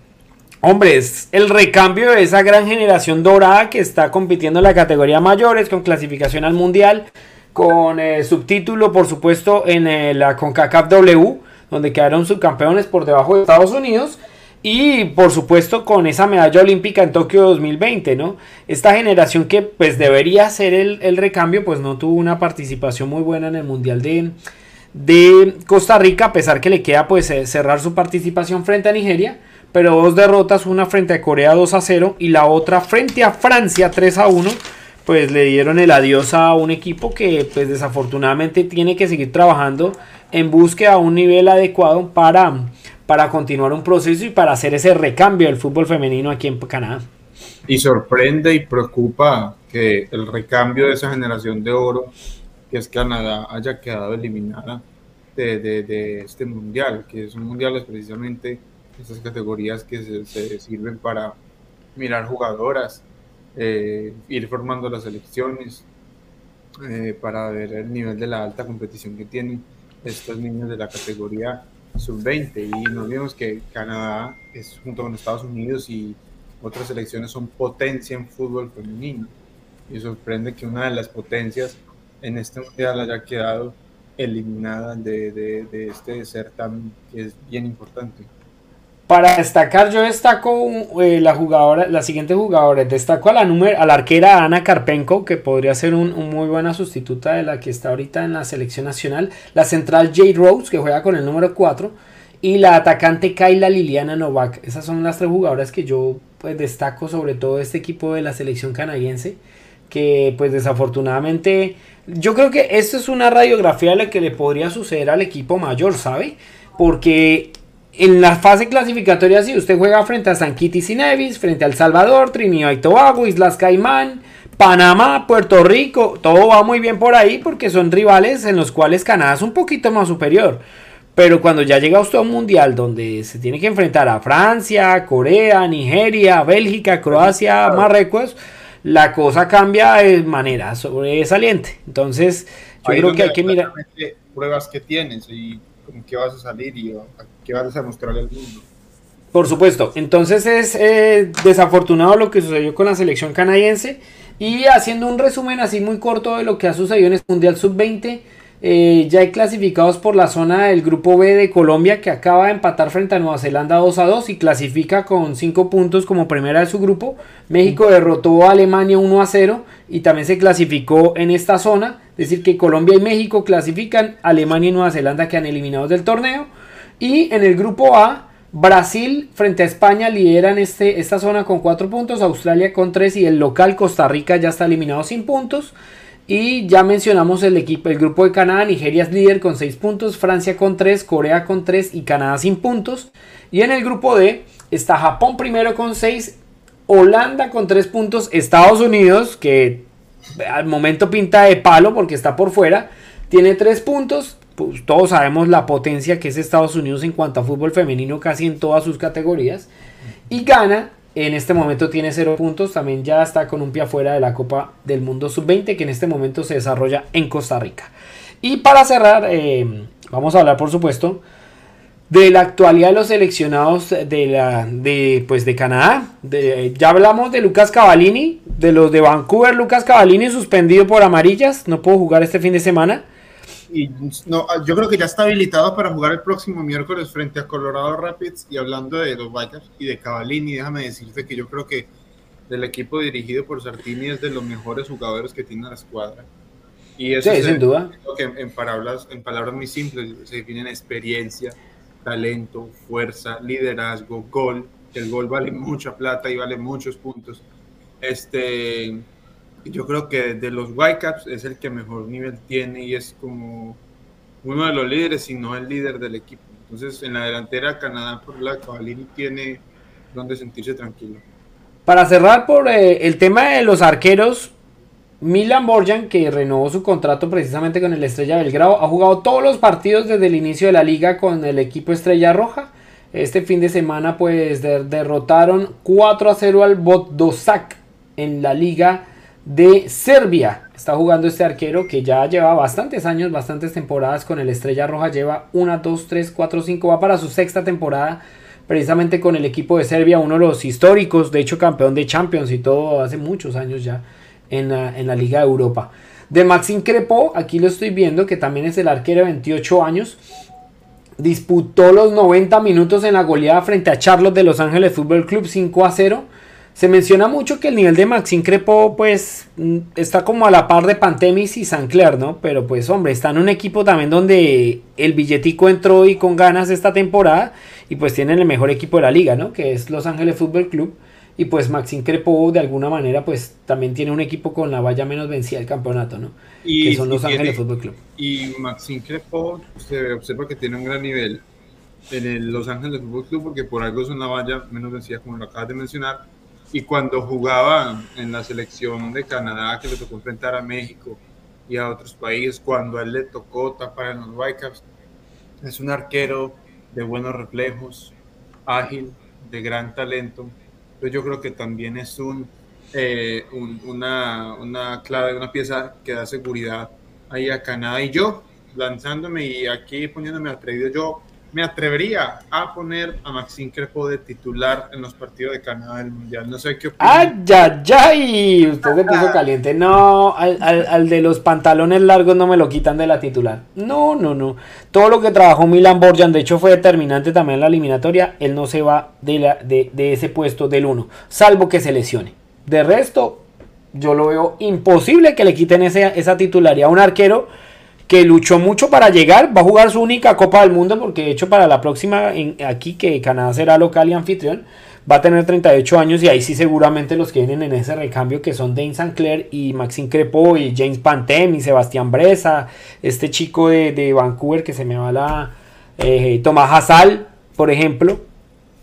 hombre, es el recambio de esa gran generación dorada que está compitiendo en la categoría mayores con clasificación al Mundial con eh, subtítulo, por supuesto, en eh, la CONCACAF W, donde quedaron subcampeones por debajo de Estados Unidos. Y por supuesto con esa medalla olímpica en Tokio 2020, ¿no? Esta generación que pues debería ser el, el recambio, pues no tuvo una participación muy buena en el Mundial de, de Costa Rica, a pesar que le queda pues eh, cerrar su participación frente a Nigeria, pero dos derrotas, una frente a Corea 2 a 0 y la otra frente a Francia 3 a 1, pues le dieron el adiós a un equipo que pues desafortunadamente tiene que seguir trabajando en búsqueda de un nivel adecuado para, para continuar un proceso y para hacer ese recambio del fútbol femenino aquí en Canadá. Y sorprende y preocupa que el recambio de esa generación de oro, que es Canadá, haya quedado eliminada de, este mundial, que son mundiales precisamente esas categorías que se sirven para mirar jugadoras, eh, ir formando las selecciones, eh, para ver el nivel de la alta competición que tienen estos niños de la categoría sub-20. Y no olvidemos que Canadá es junto con Estados Unidos y otras selecciones son potencia en fútbol femenino. Y sorprende que una de las potencias en este mundial haya quedado eliminada de, de, de este certamen que es bien importante. Para destacar, yo destaco eh, la jugadora, la siguiente jugadora. Destaco a la número, a la arquera Ana Karpenko, que podría ser un, muy buena sustituta de la que está ahorita en la selección nacional. La central Jade Rose, que juega con el número 4. Y la atacante Kayla Liliana Novak. Esas son las tres jugadoras que yo pues, destaco sobre todo este equipo de la selección canadiense. Que pues desafortunadamente. Yo creo que esto es una radiografía de lo que le podría suceder al equipo mayor, ¿sabe? Porque en la fase clasificatoria, si usted juega frente a San Kitts y Nevis, frente a El Salvador, Trinidad y Tobago, Islas Caimán, Panamá, Puerto Rico, todo va muy bien por ahí porque son rivales en los cuales Canadá es un poquito más superior. Pero cuando ya llega usted a un mundial donde se tiene que enfrentar a Francia, Corea, Nigeria, Bélgica, Croacia, Marruecos, la cosa cambia de manera sobresaliente. Entonces, yo creo que hay que mirar. Pruebas que tienes y vas a salir y vas a al mundo. Por supuesto. Entonces es eh, desafortunado lo que sucedió con la selección canadiense. Y haciendo un resumen así muy corto de lo que ha sucedido en el Mundial Sub-20. Eh, ya hay clasificados por la zona del grupo B de Colombia que acaba de empatar frente a Nueva Zelanda 2 a 2 y clasifica con 5 puntos como primera de su grupo. México derrotó a Alemania 1 a 0 y también se clasificó en esta zona. Es decir, que Colombia y México clasifican, Alemania y Nueva Zelanda quedan eliminados del torneo. Y en el grupo A, Brasil frente a España lideran este, esta zona con 4 puntos, Australia con 3 y el local Costa Rica ya está eliminado sin puntos. Y ya mencionamos el equipo, el grupo de Canadá, Nigeria es líder con 6 puntos, Francia con 3, Corea con 3 y Canadá sin puntos. Y en el grupo D está Japón primero con 6, Holanda con 3 puntos, Estados Unidos, que al momento pinta de palo porque está por fuera, tiene 3 puntos. Pues todos sabemos la potencia que es Estados Unidos en cuanto a fútbol femenino casi en todas sus categorías. Y gana en este momento tiene 0 puntos, también ya está con un pie afuera de la Copa del Mundo Sub-20 que en este momento se desarrolla en Costa Rica. Y para cerrar, eh, vamos a hablar por supuesto de la actualidad de los seleccionados de, la, de, pues de Canadá. ya hablamos de Lucas Cavallini, de los de Vancouver, Lucas Cavallini suspendido por amarillas, no puedo jugar este fin de semana y no, yo creo que ya está habilitado para jugar el próximo miércoles frente a Colorado Rapids. Y hablando de los Vikings y de Cavallini, déjame decirte que yo creo que del equipo dirigido por Sartini es de los mejores jugadores que tiene la escuadra. Y eso sí, sin duda. Que en, palabras, en palabras muy simples se definen experiencia, talento, fuerza, liderazgo, gol. El gol vale mucha plata y vale muchos puntos. Este, yo creo que de los Whitecaps es el que mejor nivel tiene y es como uno de los líderes, si no el líder del equipo. Entonces, en la delantera, Canadá por la Cavallini tiene donde sentirse tranquilo. Para cerrar por eh, el tema de los arqueros, Milan Borjan, que renovó su contrato precisamente con el Estrella Belgrado, ha jugado todos los partidos desde el inicio de la liga con el equipo Estrella Roja. Este fin de semana, pues derrotaron 4 a 0 al Bodosak en la liga de Serbia. Está jugando este arquero que ya lleva bastantes años, bastantes temporadas con el Estrella Roja. Lleva 1, 2, 3, 4, 5. Va para su sexta temporada precisamente con el equipo de Serbia, uno de los históricos, de hecho campeón de Champions y todo hace muchos años ya en la, Liga de Europa. De Maxim Crepo, aquí lo estoy viendo, que también es el arquero de 28 años. Disputó los 90 minutos en la goleada frente a Charlotte de Los Ángeles Fútbol Club 5 a 0. Se menciona mucho que el nivel de Maxim Crepo pues mm, está como a la par de Pantemis y Sancler, ¿no? Pero pues hombre, está en un equipo también donde el billetico entró y con ganas esta temporada y pues tienen el mejor equipo de la liga, ¿no? Que es Los Ángeles Fútbol Club. Y pues Maxim Crepo de alguna manera pues también tiene un equipo con la valla menos vencida del campeonato, ¿no? Y, que son Los Ángeles Fútbol Club. Y Crepo se observa que tiene un gran nivel en el Los Ángeles Fútbol Club porque por algo es una valla menos vencida como lo acabas de mencionar y cuando jugaba en la selección de Canadá, que le tocó enfrentar a México y a otros países, cuando a él le tocó tapar en los Whitecaps, es un arquero de buenos reflejos, ágil, de gran talento. Entonces yo creo que también es un, eh, una, una clave, una pieza que da seguridad ahí a Canadá. Y yo, lanzándome y aquí poniéndome atrevido, yo me atrevería a poner a Maxine Crepo de titular en los partidos de Canadá del Mundial. No sé qué opina. ¡Ay, ay! Usted se puso caliente. No, al, de los pantalones largos no me lo quitan de la titular. No, no, no. Todo lo que trabajó Milan Borjan, de hecho, fue determinante también en la eliminatoria. Él no se va de, la, de, ese puesto del 1, salvo que se lesione. De resto, yo lo veo imposible que le quiten esa titularidad a un arquero que luchó mucho para llegar, va a jugar su única Copa del Mundo porque de hecho para la próxima aquí que Canadá será local y anfitrión va a tener 38 años y ahí sí seguramente los que vienen en ese recambio que son Dane Sancler y Maxime Crepo y James Pantem y Sebastián Bresa, este chico de, Vancouver que se me va la eh, Tomás Hazal, por ejemplo.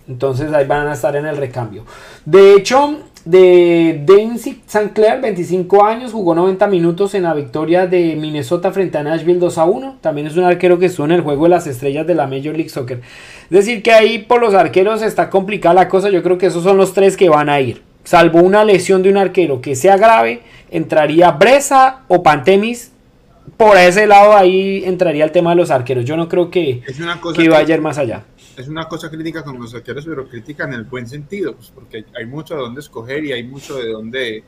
Entonces ahí van a estar en el recambio. De hecho, de Dancy Clair, 25 años, jugó 90 minutos en la victoria de Minnesota frente a Nashville 2 a 1. También es un arquero que estuvo en el juego de las estrellas de la Major League Soccer. Es decir, que ahí por los arqueros está complicada la cosa. Yo creo que esos son los tres que van a ir. salvo una lesión de un arquero que sea grave, entraría Bresa o Pantemis. Por ese lado ahí entraría el tema de los arqueros. Yo no creo que, Es una cosa que que- vaya a ir más allá. Es una cosa crítica con los arqueros, pero crítica en el buen sentido, pues porque hay mucho de dónde escoger y hay mucho de dónde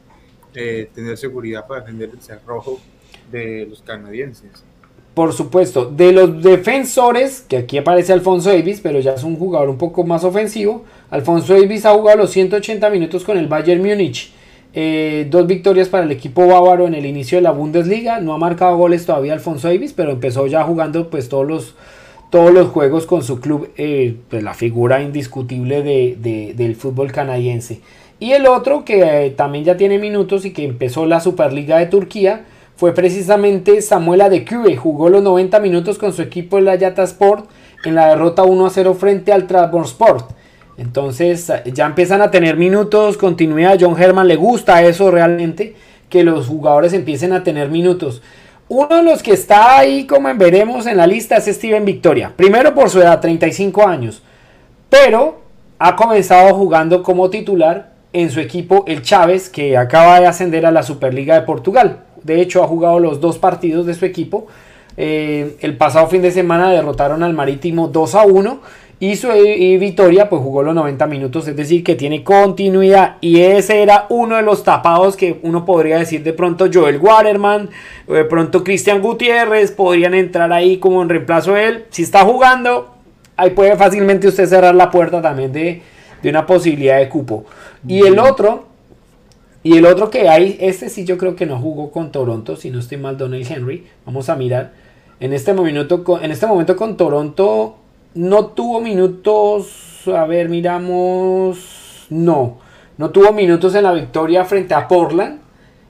eh, tener seguridad para defender el cerrojo de los canadienses. Por supuesto, de los defensores, que aquí aparece Alfonso Davis, pero ya es un jugador un poco más ofensivo. Alfonso Davis ha jugado los 180 minutos con el Bayern Múnich. Eh, dos victorias para el equipo bávaro en el inicio de la Bundesliga. No ha marcado goles todavía Alfonso Davis, pero empezó ya jugando pues todos los, todos los juegos con su club, eh, pues la figura indiscutible de- de- del fútbol canadiense. Y el otro que eh, también ya tiene minutos y que empezó la Superliga de Turquía fue precisamente Samuel Adekübe. Jugó los 90 minutos con su equipo el Ayata Sport en la derrota 1 a 0 frente al Trabzonspor. Entonces ya empiezan a tener minutos, continuidad. John Herman le gusta eso realmente, que los jugadores empiecen a tener minutos. Uno de los que está ahí, como veremos en la lista, es Steven Victoria. Primero por su edad, 35 años. Pero ha comenzado jugando como titular en su equipo el Chávez, que acaba de ascender a la Superliga de Portugal. De hecho, ha jugado los dos partidos de su equipo. Eh, el pasado fin de semana derrotaron al Marítimo 2 a 1 y su y Vitoria pues jugó los 90 minutos, es decir, que tiene continuidad y ese era uno de los tapados que uno podría decir de pronto Joel Waterman, de pronto Cristian Gutiérrez podrían entrar ahí como en reemplazo de él. Si está jugando, ahí puede fácilmente usted cerrar la puerta también de, de una posibilidad de cupo. Y el otro, y el otro que hay, este sí yo creo que no jugó con Toronto, si no estoy mal, Donald Henry. Vamos a mirar. En este momento, en este momento con Toronto no tuvo minutos. A ver, miramos. No, no tuvo minutos en la victoria frente a Portland.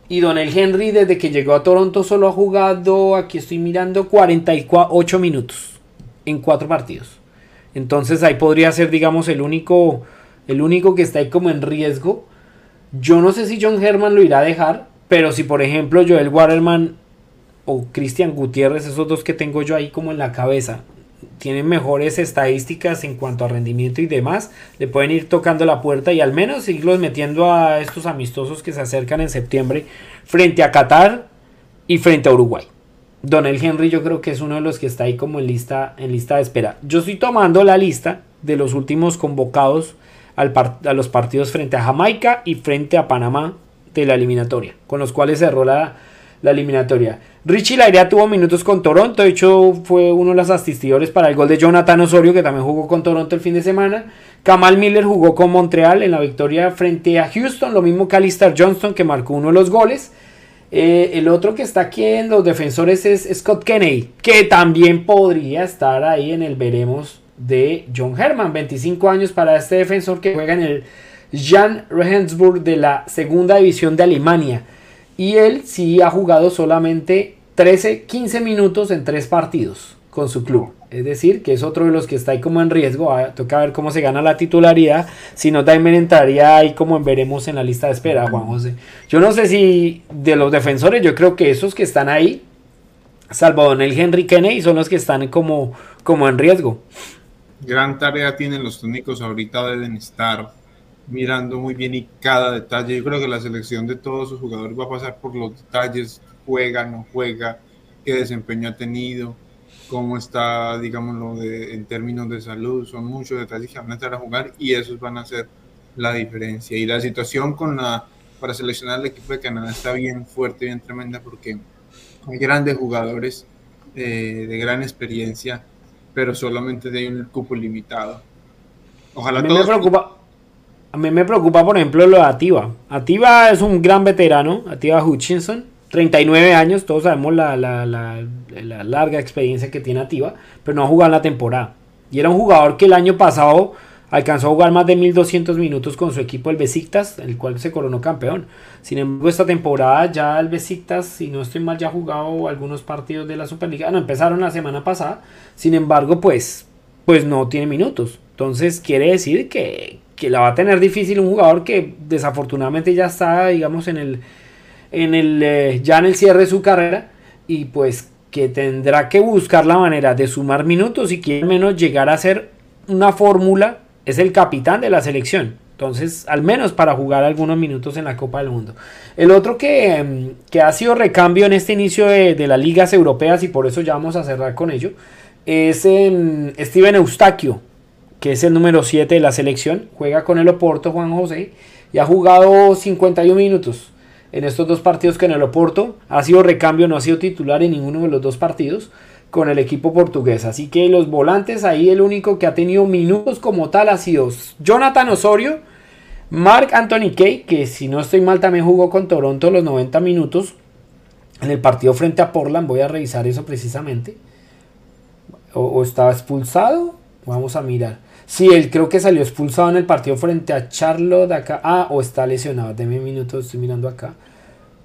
Y Donald Henry, desde que llegó a Toronto, solo ha jugado, aquí estoy mirando, 48 minutos en cuatro partidos. Entonces ahí podría ser, digamos, el único, el único que está ahí como en riesgo. Yo no sé si John Herman lo irá a dejar, pero si por ejemplo Joel Waterman o Cristian Gutiérrez, esos dos que tengo yo ahí como en la cabeza, tienen mejores estadísticas en cuanto a rendimiento y demás, le pueden ir tocando la puerta y al menos irlos metiendo a estos amistosos que se acercan en septiembre frente a Qatar y frente a Uruguay. Donel Henry yo creo que es uno de los que está ahí como en lista, en lista de espera. Yo estoy tomando la lista de los últimos convocados al a los partidos frente a Jamaica y frente a Panamá de la eliminatoria, con los cuales cerró la, la eliminatoria. Richie Lairea tuvo minutos con Toronto, de hecho fue uno de los asistidores para el gol de Jonathan Osorio, que también jugó con Toronto el fin de semana. Kamal Miller jugó con Montreal en la victoria frente a Houston, lo mismo que Alistair Johnston, que marcó uno de los goles. Eh, el otro que está aquí en los defensores es Scott Kennedy, que también podría estar ahí en el veremos de John Herman. 25 años para este defensor que juega en el Jan Regensburg de la segunda división de Alemania. Y él sí ha jugado solamente 13, 15 minutos en tres partidos con su club. Es decir, que es otro de los que está ahí como en riesgo. Ah, toca ver cómo se gana la titularidad. Si no, también entraría ahí como veremos en la lista de espera, Juan José. Yo no sé si de los defensores, yo creo que esos que están ahí, salvo Donel Henry Kennedy, son los que están como, como en riesgo. Gran tarea tienen los técnicos ahorita, deben estar mirando muy bien y cada detalle. Yo creo que la selección de todos sus jugadores va a pasar por los detalles, juega, no juega, qué desempeño ha tenido, cómo está, digámoslo, de, en términos de salud. Son muchos detalles que van a entrar a jugar y esos van a hacer la diferencia. Y la situación con la, para seleccionar el equipo de Canadá está bien fuerte, bien tremenda, porque hay grandes jugadores eh, de gran experiencia, pero solamente de un cupo limitado. Ojalá A mí me todos preocupa. A mí me preocupa, por ejemplo, lo de Ativa. Ativa es un gran veterano, Ativa Hutchinson, 39 años, todos sabemos la, la- la- la larga experiencia que tiene Ativa, pero no ha jugado en la temporada. Y era un jugador que el año pasado alcanzó a jugar más de 1200 minutos con su equipo, el Besiktas, el cual se coronó campeón. Sin embargo, esta temporada ya el Besiktas, si no estoy mal, ya ha jugado algunos partidos de la Superliga. No, empezaron la semana pasada. Sin embargo, pues, pues no tiene minutos. Entonces quiere decir que, que la va a tener difícil un jugador que desafortunadamente ya está, digamos, en el, en el, eh, ya en el cierre de su carrera y pues que tendrá que buscar la manera de sumar minutos y que al menos llegar a ser una fórmula, es el capitán de la selección. Entonces, al menos para jugar algunos minutos en la Copa del Mundo. El otro que, em, que ha sido recambio en este inicio de, de, las ligas europeas y por eso ya vamos a cerrar con ello, es en Steven Eustaquio, que es el número 7 de la selección. Juega con el Oporto Juan José y ha jugado 51 minutos en estos dos partidos en el Oporto. Ha sido recambio, no ha sido titular en ninguno de los dos partidos con el equipo portugués. Así que los volantes ahí el único que ha tenido minutos como tal ha sido Jonathan Osorio, Mark Anthony Kay, que si no estoy mal también jugó con Toronto los 90 minutos en el partido frente a Portland. Voy a revisar eso precisamente. O, estaba expulsado. Vamos a mirar. Sí, él creo que salió expulsado en el partido frente a Charlotte acá. Ah, o está lesionado. Deme un minuto, estoy mirando acá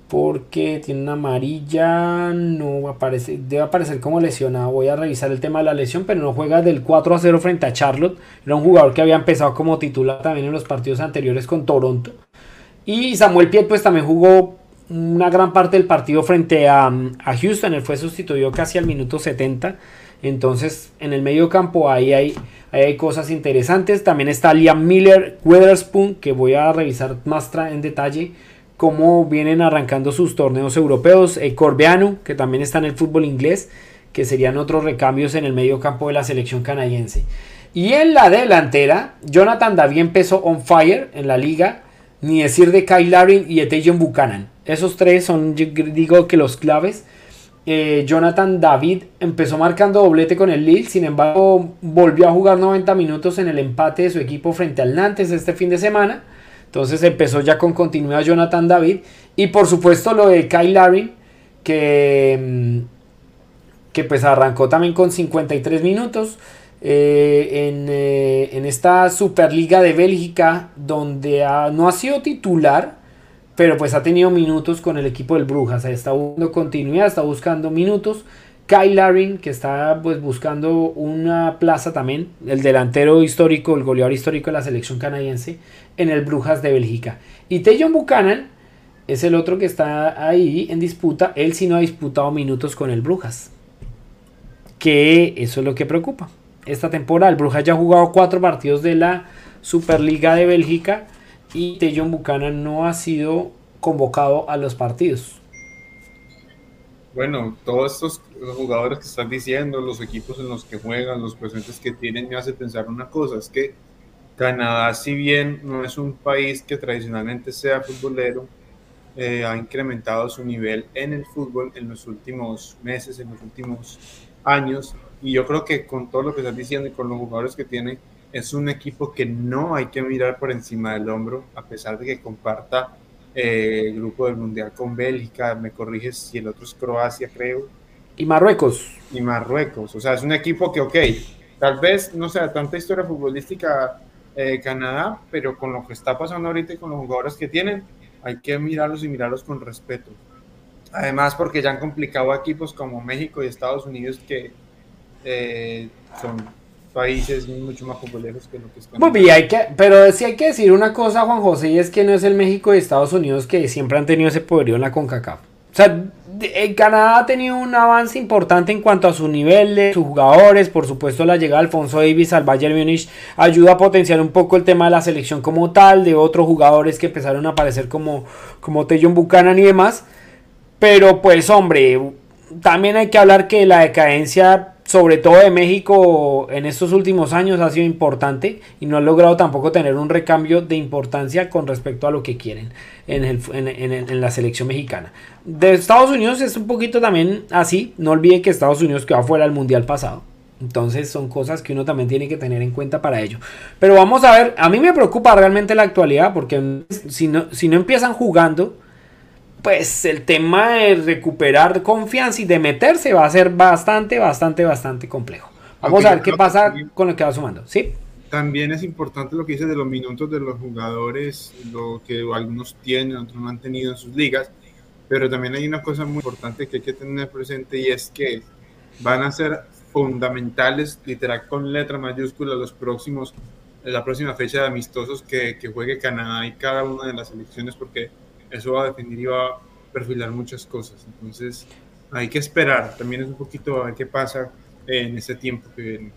porque tiene una amarilla, no aparece, debe aparecer como lesionado. Voy a revisar el tema de la lesión, pero no juega del 4 a 0 frente a Charlotte. Era un jugador que había empezado como titular también en los partidos anteriores con Toronto. Y Samuel Piet pues también jugó una gran parte del partido frente a, a Houston. Él fue sustituido casi al minuto 70. Entonces en el medio campo ahí hay, hay cosas interesantes. También está Liam Miller, Weatherspoon, que voy a revisar más en detalle cómo vienen arrancando sus torneos europeos. Eh, Corbeano, que también está en el fútbol inglés, que serían otros recambios en el medio campo de la selección canadiense. Y en la delantera, Jonathan David empezó on fire en la liga, ni decir de Kyle Larin y Etajon Buchanan. Esos tres son, digo que los claves. Eh, Jonathan David empezó marcando doblete con el Lille, sin embargo volvió a jugar 90 minutos en el empate de su equipo frente al Nantes este fin de semana. Entonces empezó ya con continuidad Jonathan David. Y por supuesto lo de Kyle Larry, que, mm, que pues arrancó también con 53 minutos. Eh, en, eh, en, esta Superliga de Bélgica, donde no ha sido titular, pero pues ha tenido minutos con el equipo del Brujas. Está buscando continuidad, está buscando minutos. Kyle Larin, que está pues buscando una plaza también, el delantero histórico, el goleador histórico de la selección canadiense, en el Brujas de Bélgica. Y Tejon Buchanan es el otro que está ahí en disputa. Él sí no ha disputado minutos con el Brujas. Que eso es lo que preocupa. Esta temporada el Brujas ya ha jugado cuatro partidos de la Superliga de Bélgica y Tejon Buchanan no ha sido convocado a los partidos. Bueno, todos estos jugadores que están diciendo, los equipos en los que juegan, los presentes que tienen, me hace pensar una cosa, es que Canadá, si bien no es un país que tradicionalmente sea futbolero, eh, ha incrementado su nivel en el fútbol en los últimos meses, en los últimos años, y yo creo que con todo lo que estás diciendo y con los jugadores que tiene, es un equipo que no hay que mirar por encima del hombro, a pesar de que comparta eh, grupo del Mundial con Bélgica, me corriges si el otro es Croacia, creo. Y Marruecos. Y Marruecos, o sea, es un equipo que, ok, tal vez no sea tanta historia futbolística eh, Canadá, pero con lo que está pasando ahorita y con los jugadores que tienen, hay que mirarlos y mirarlos con respeto. Además, porque ya han complicado equipos como México y Estados Unidos que eh, son países mucho más populares que lo que están. Hay que, pero sí hay que decir una cosa, Juan José, y es que no es el México y Estados Unidos que siempre han tenido ese poderío en la CONCACAF. O sea, en Canadá ha tenido un avance importante en cuanto a su nivel de sus jugadores. Por supuesto, la llegada de Alfonso Davis al Bayern Munich ayuda a potenciar un poco el tema de la selección como tal, de otros jugadores que empezaron a aparecer como, como Tejon Buchanan y demás. Pero pues, hombre, también hay que hablar que la decadencia sobre todo de México en estos últimos años ha sido importante y no ha logrado tampoco tener un recambio de importancia con respecto a lo que quieren en, el, en, la selección mexicana. De Estados Unidos es un poquito también así, no olviden que Estados Unidos quedó fuera del mundial pasado. Entonces son cosas que uno también tiene que tener en cuenta para ello. Pero vamos a ver, a mí me preocupa realmente la actualidad porque si no, si no empiezan jugando, pues el tema de recuperar confianza y de meterse va a ser bastante, bastante, bastante complejo. Vamos a ver qué pasa con lo que va sumando, ¿sí? También es importante lo que dice de los minutos de los jugadores, lo que algunos tienen, otros no han tenido en sus ligas, pero también hay una cosa muy importante que hay que tener presente y es que van a ser fundamentales, literal con letra mayúscula, los próximos, la próxima fecha de amistosos que, que juegue Canadá y cada una de las selecciones, porque eso va a definir y va a perfilar muchas cosas. Entonces, hay que esperar. También es un poquito a ver qué pasa en ese tiempo que viene.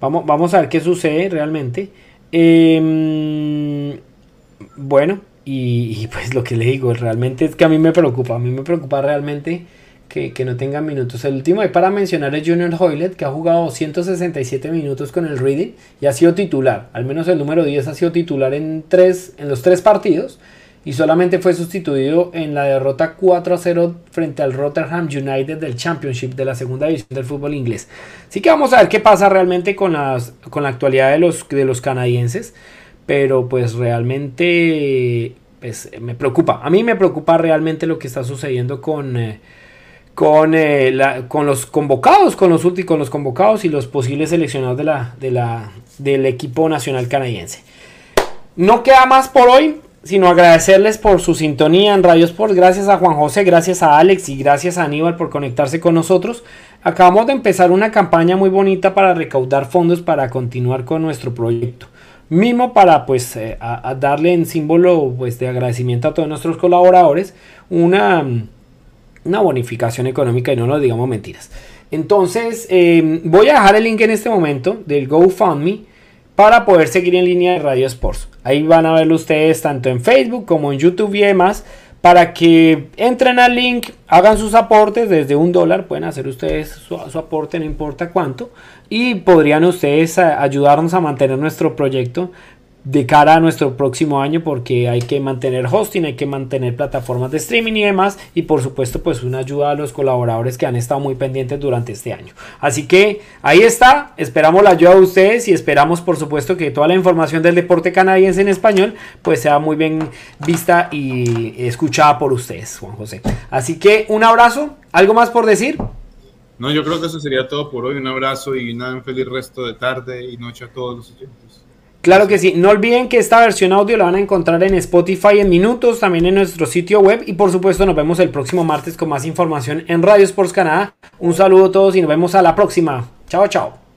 Vamos, vamos a ver qué sucede realmente. Em, bueno, y, pues lo que le digo, realmente es que a mí me preocupa, a mí me preocupa realmente que, no tengan minutos. El último ahí para mencionar es Junior Hoylet, que ha jugado 167 minutos con el Reading y ha sido titular, al menos el número 10 ha sido titular en, tres, en los tres partidos y solamente fue sustituido en la derrota 4 a 0 frente al Rotterdam United del Championship de la segunda división del fútbol inglés. Así que vamos a ver qué pasa realmente con, las, con la actualidad de los, de los canadienses, pero pues realmente pues, me preocupa. A mí me preocupa realmente lo que está sucediendo con... Eh, con, eh, con los convocados, con los con los convocados y los posibles seleccionados de la, de la, del equipo nacional canadiense. No queda más por hoy sino agradecerles por su sintonía en Radio Sports. Gracias a Juan José, gracias a Alex y gracias a Aníbal por conectarse con nosotros. Acabamos de empezar una campaña muy bonita para recaudar fondos para continuar con nuestro proyecto. Mismo para pues eh, darle en símbolo pues de agradecimiento a todos nuestros colaboradores una, una bonificación económica y no nos digamos mentiras. Entonces eh, voy a dejar el link en este momento del GoFundMe para poder seguir en línea de Radio Sports. Ahí van a verlo ustedes tanto en Facebook como en YouTube y demás. Para que entren al link, hagan sus aportes desde un dólar, pueden hacer ustedes su, su aporte, no importa cuánto, y podrían ustedes ayudarnos a mantener nuestro proyecto de cara a nuestro próximo año porque hay que mantener hosting, hay que mantener plataformas de streaming y demás y por supuesto pues una ayuda a los colaboradores que han estado muy pendientes durante este año. Así que ahí está, esperamos la ayuda de ustedes y esperamos por supuesto que toda la información del deporte canadiense en español pues sea muy bien vista y escuchada por ustedes, Juan José. Así que un abrazo, ¿algo más por decir? No, yo creo que eso sería todo por hoy. Un abrazo y un feliz resto de tarde y noche a todos los oyentes. Claro que sí. No olviden que esta versión audio la van a encontrar en Spotify en minutos, también en nuestro sitio web y por supuesto nos vemos el próximo martes con más información en Radio Sports Canadá. Un saludo a todos y nos vemos a la próxima. Chao, chao.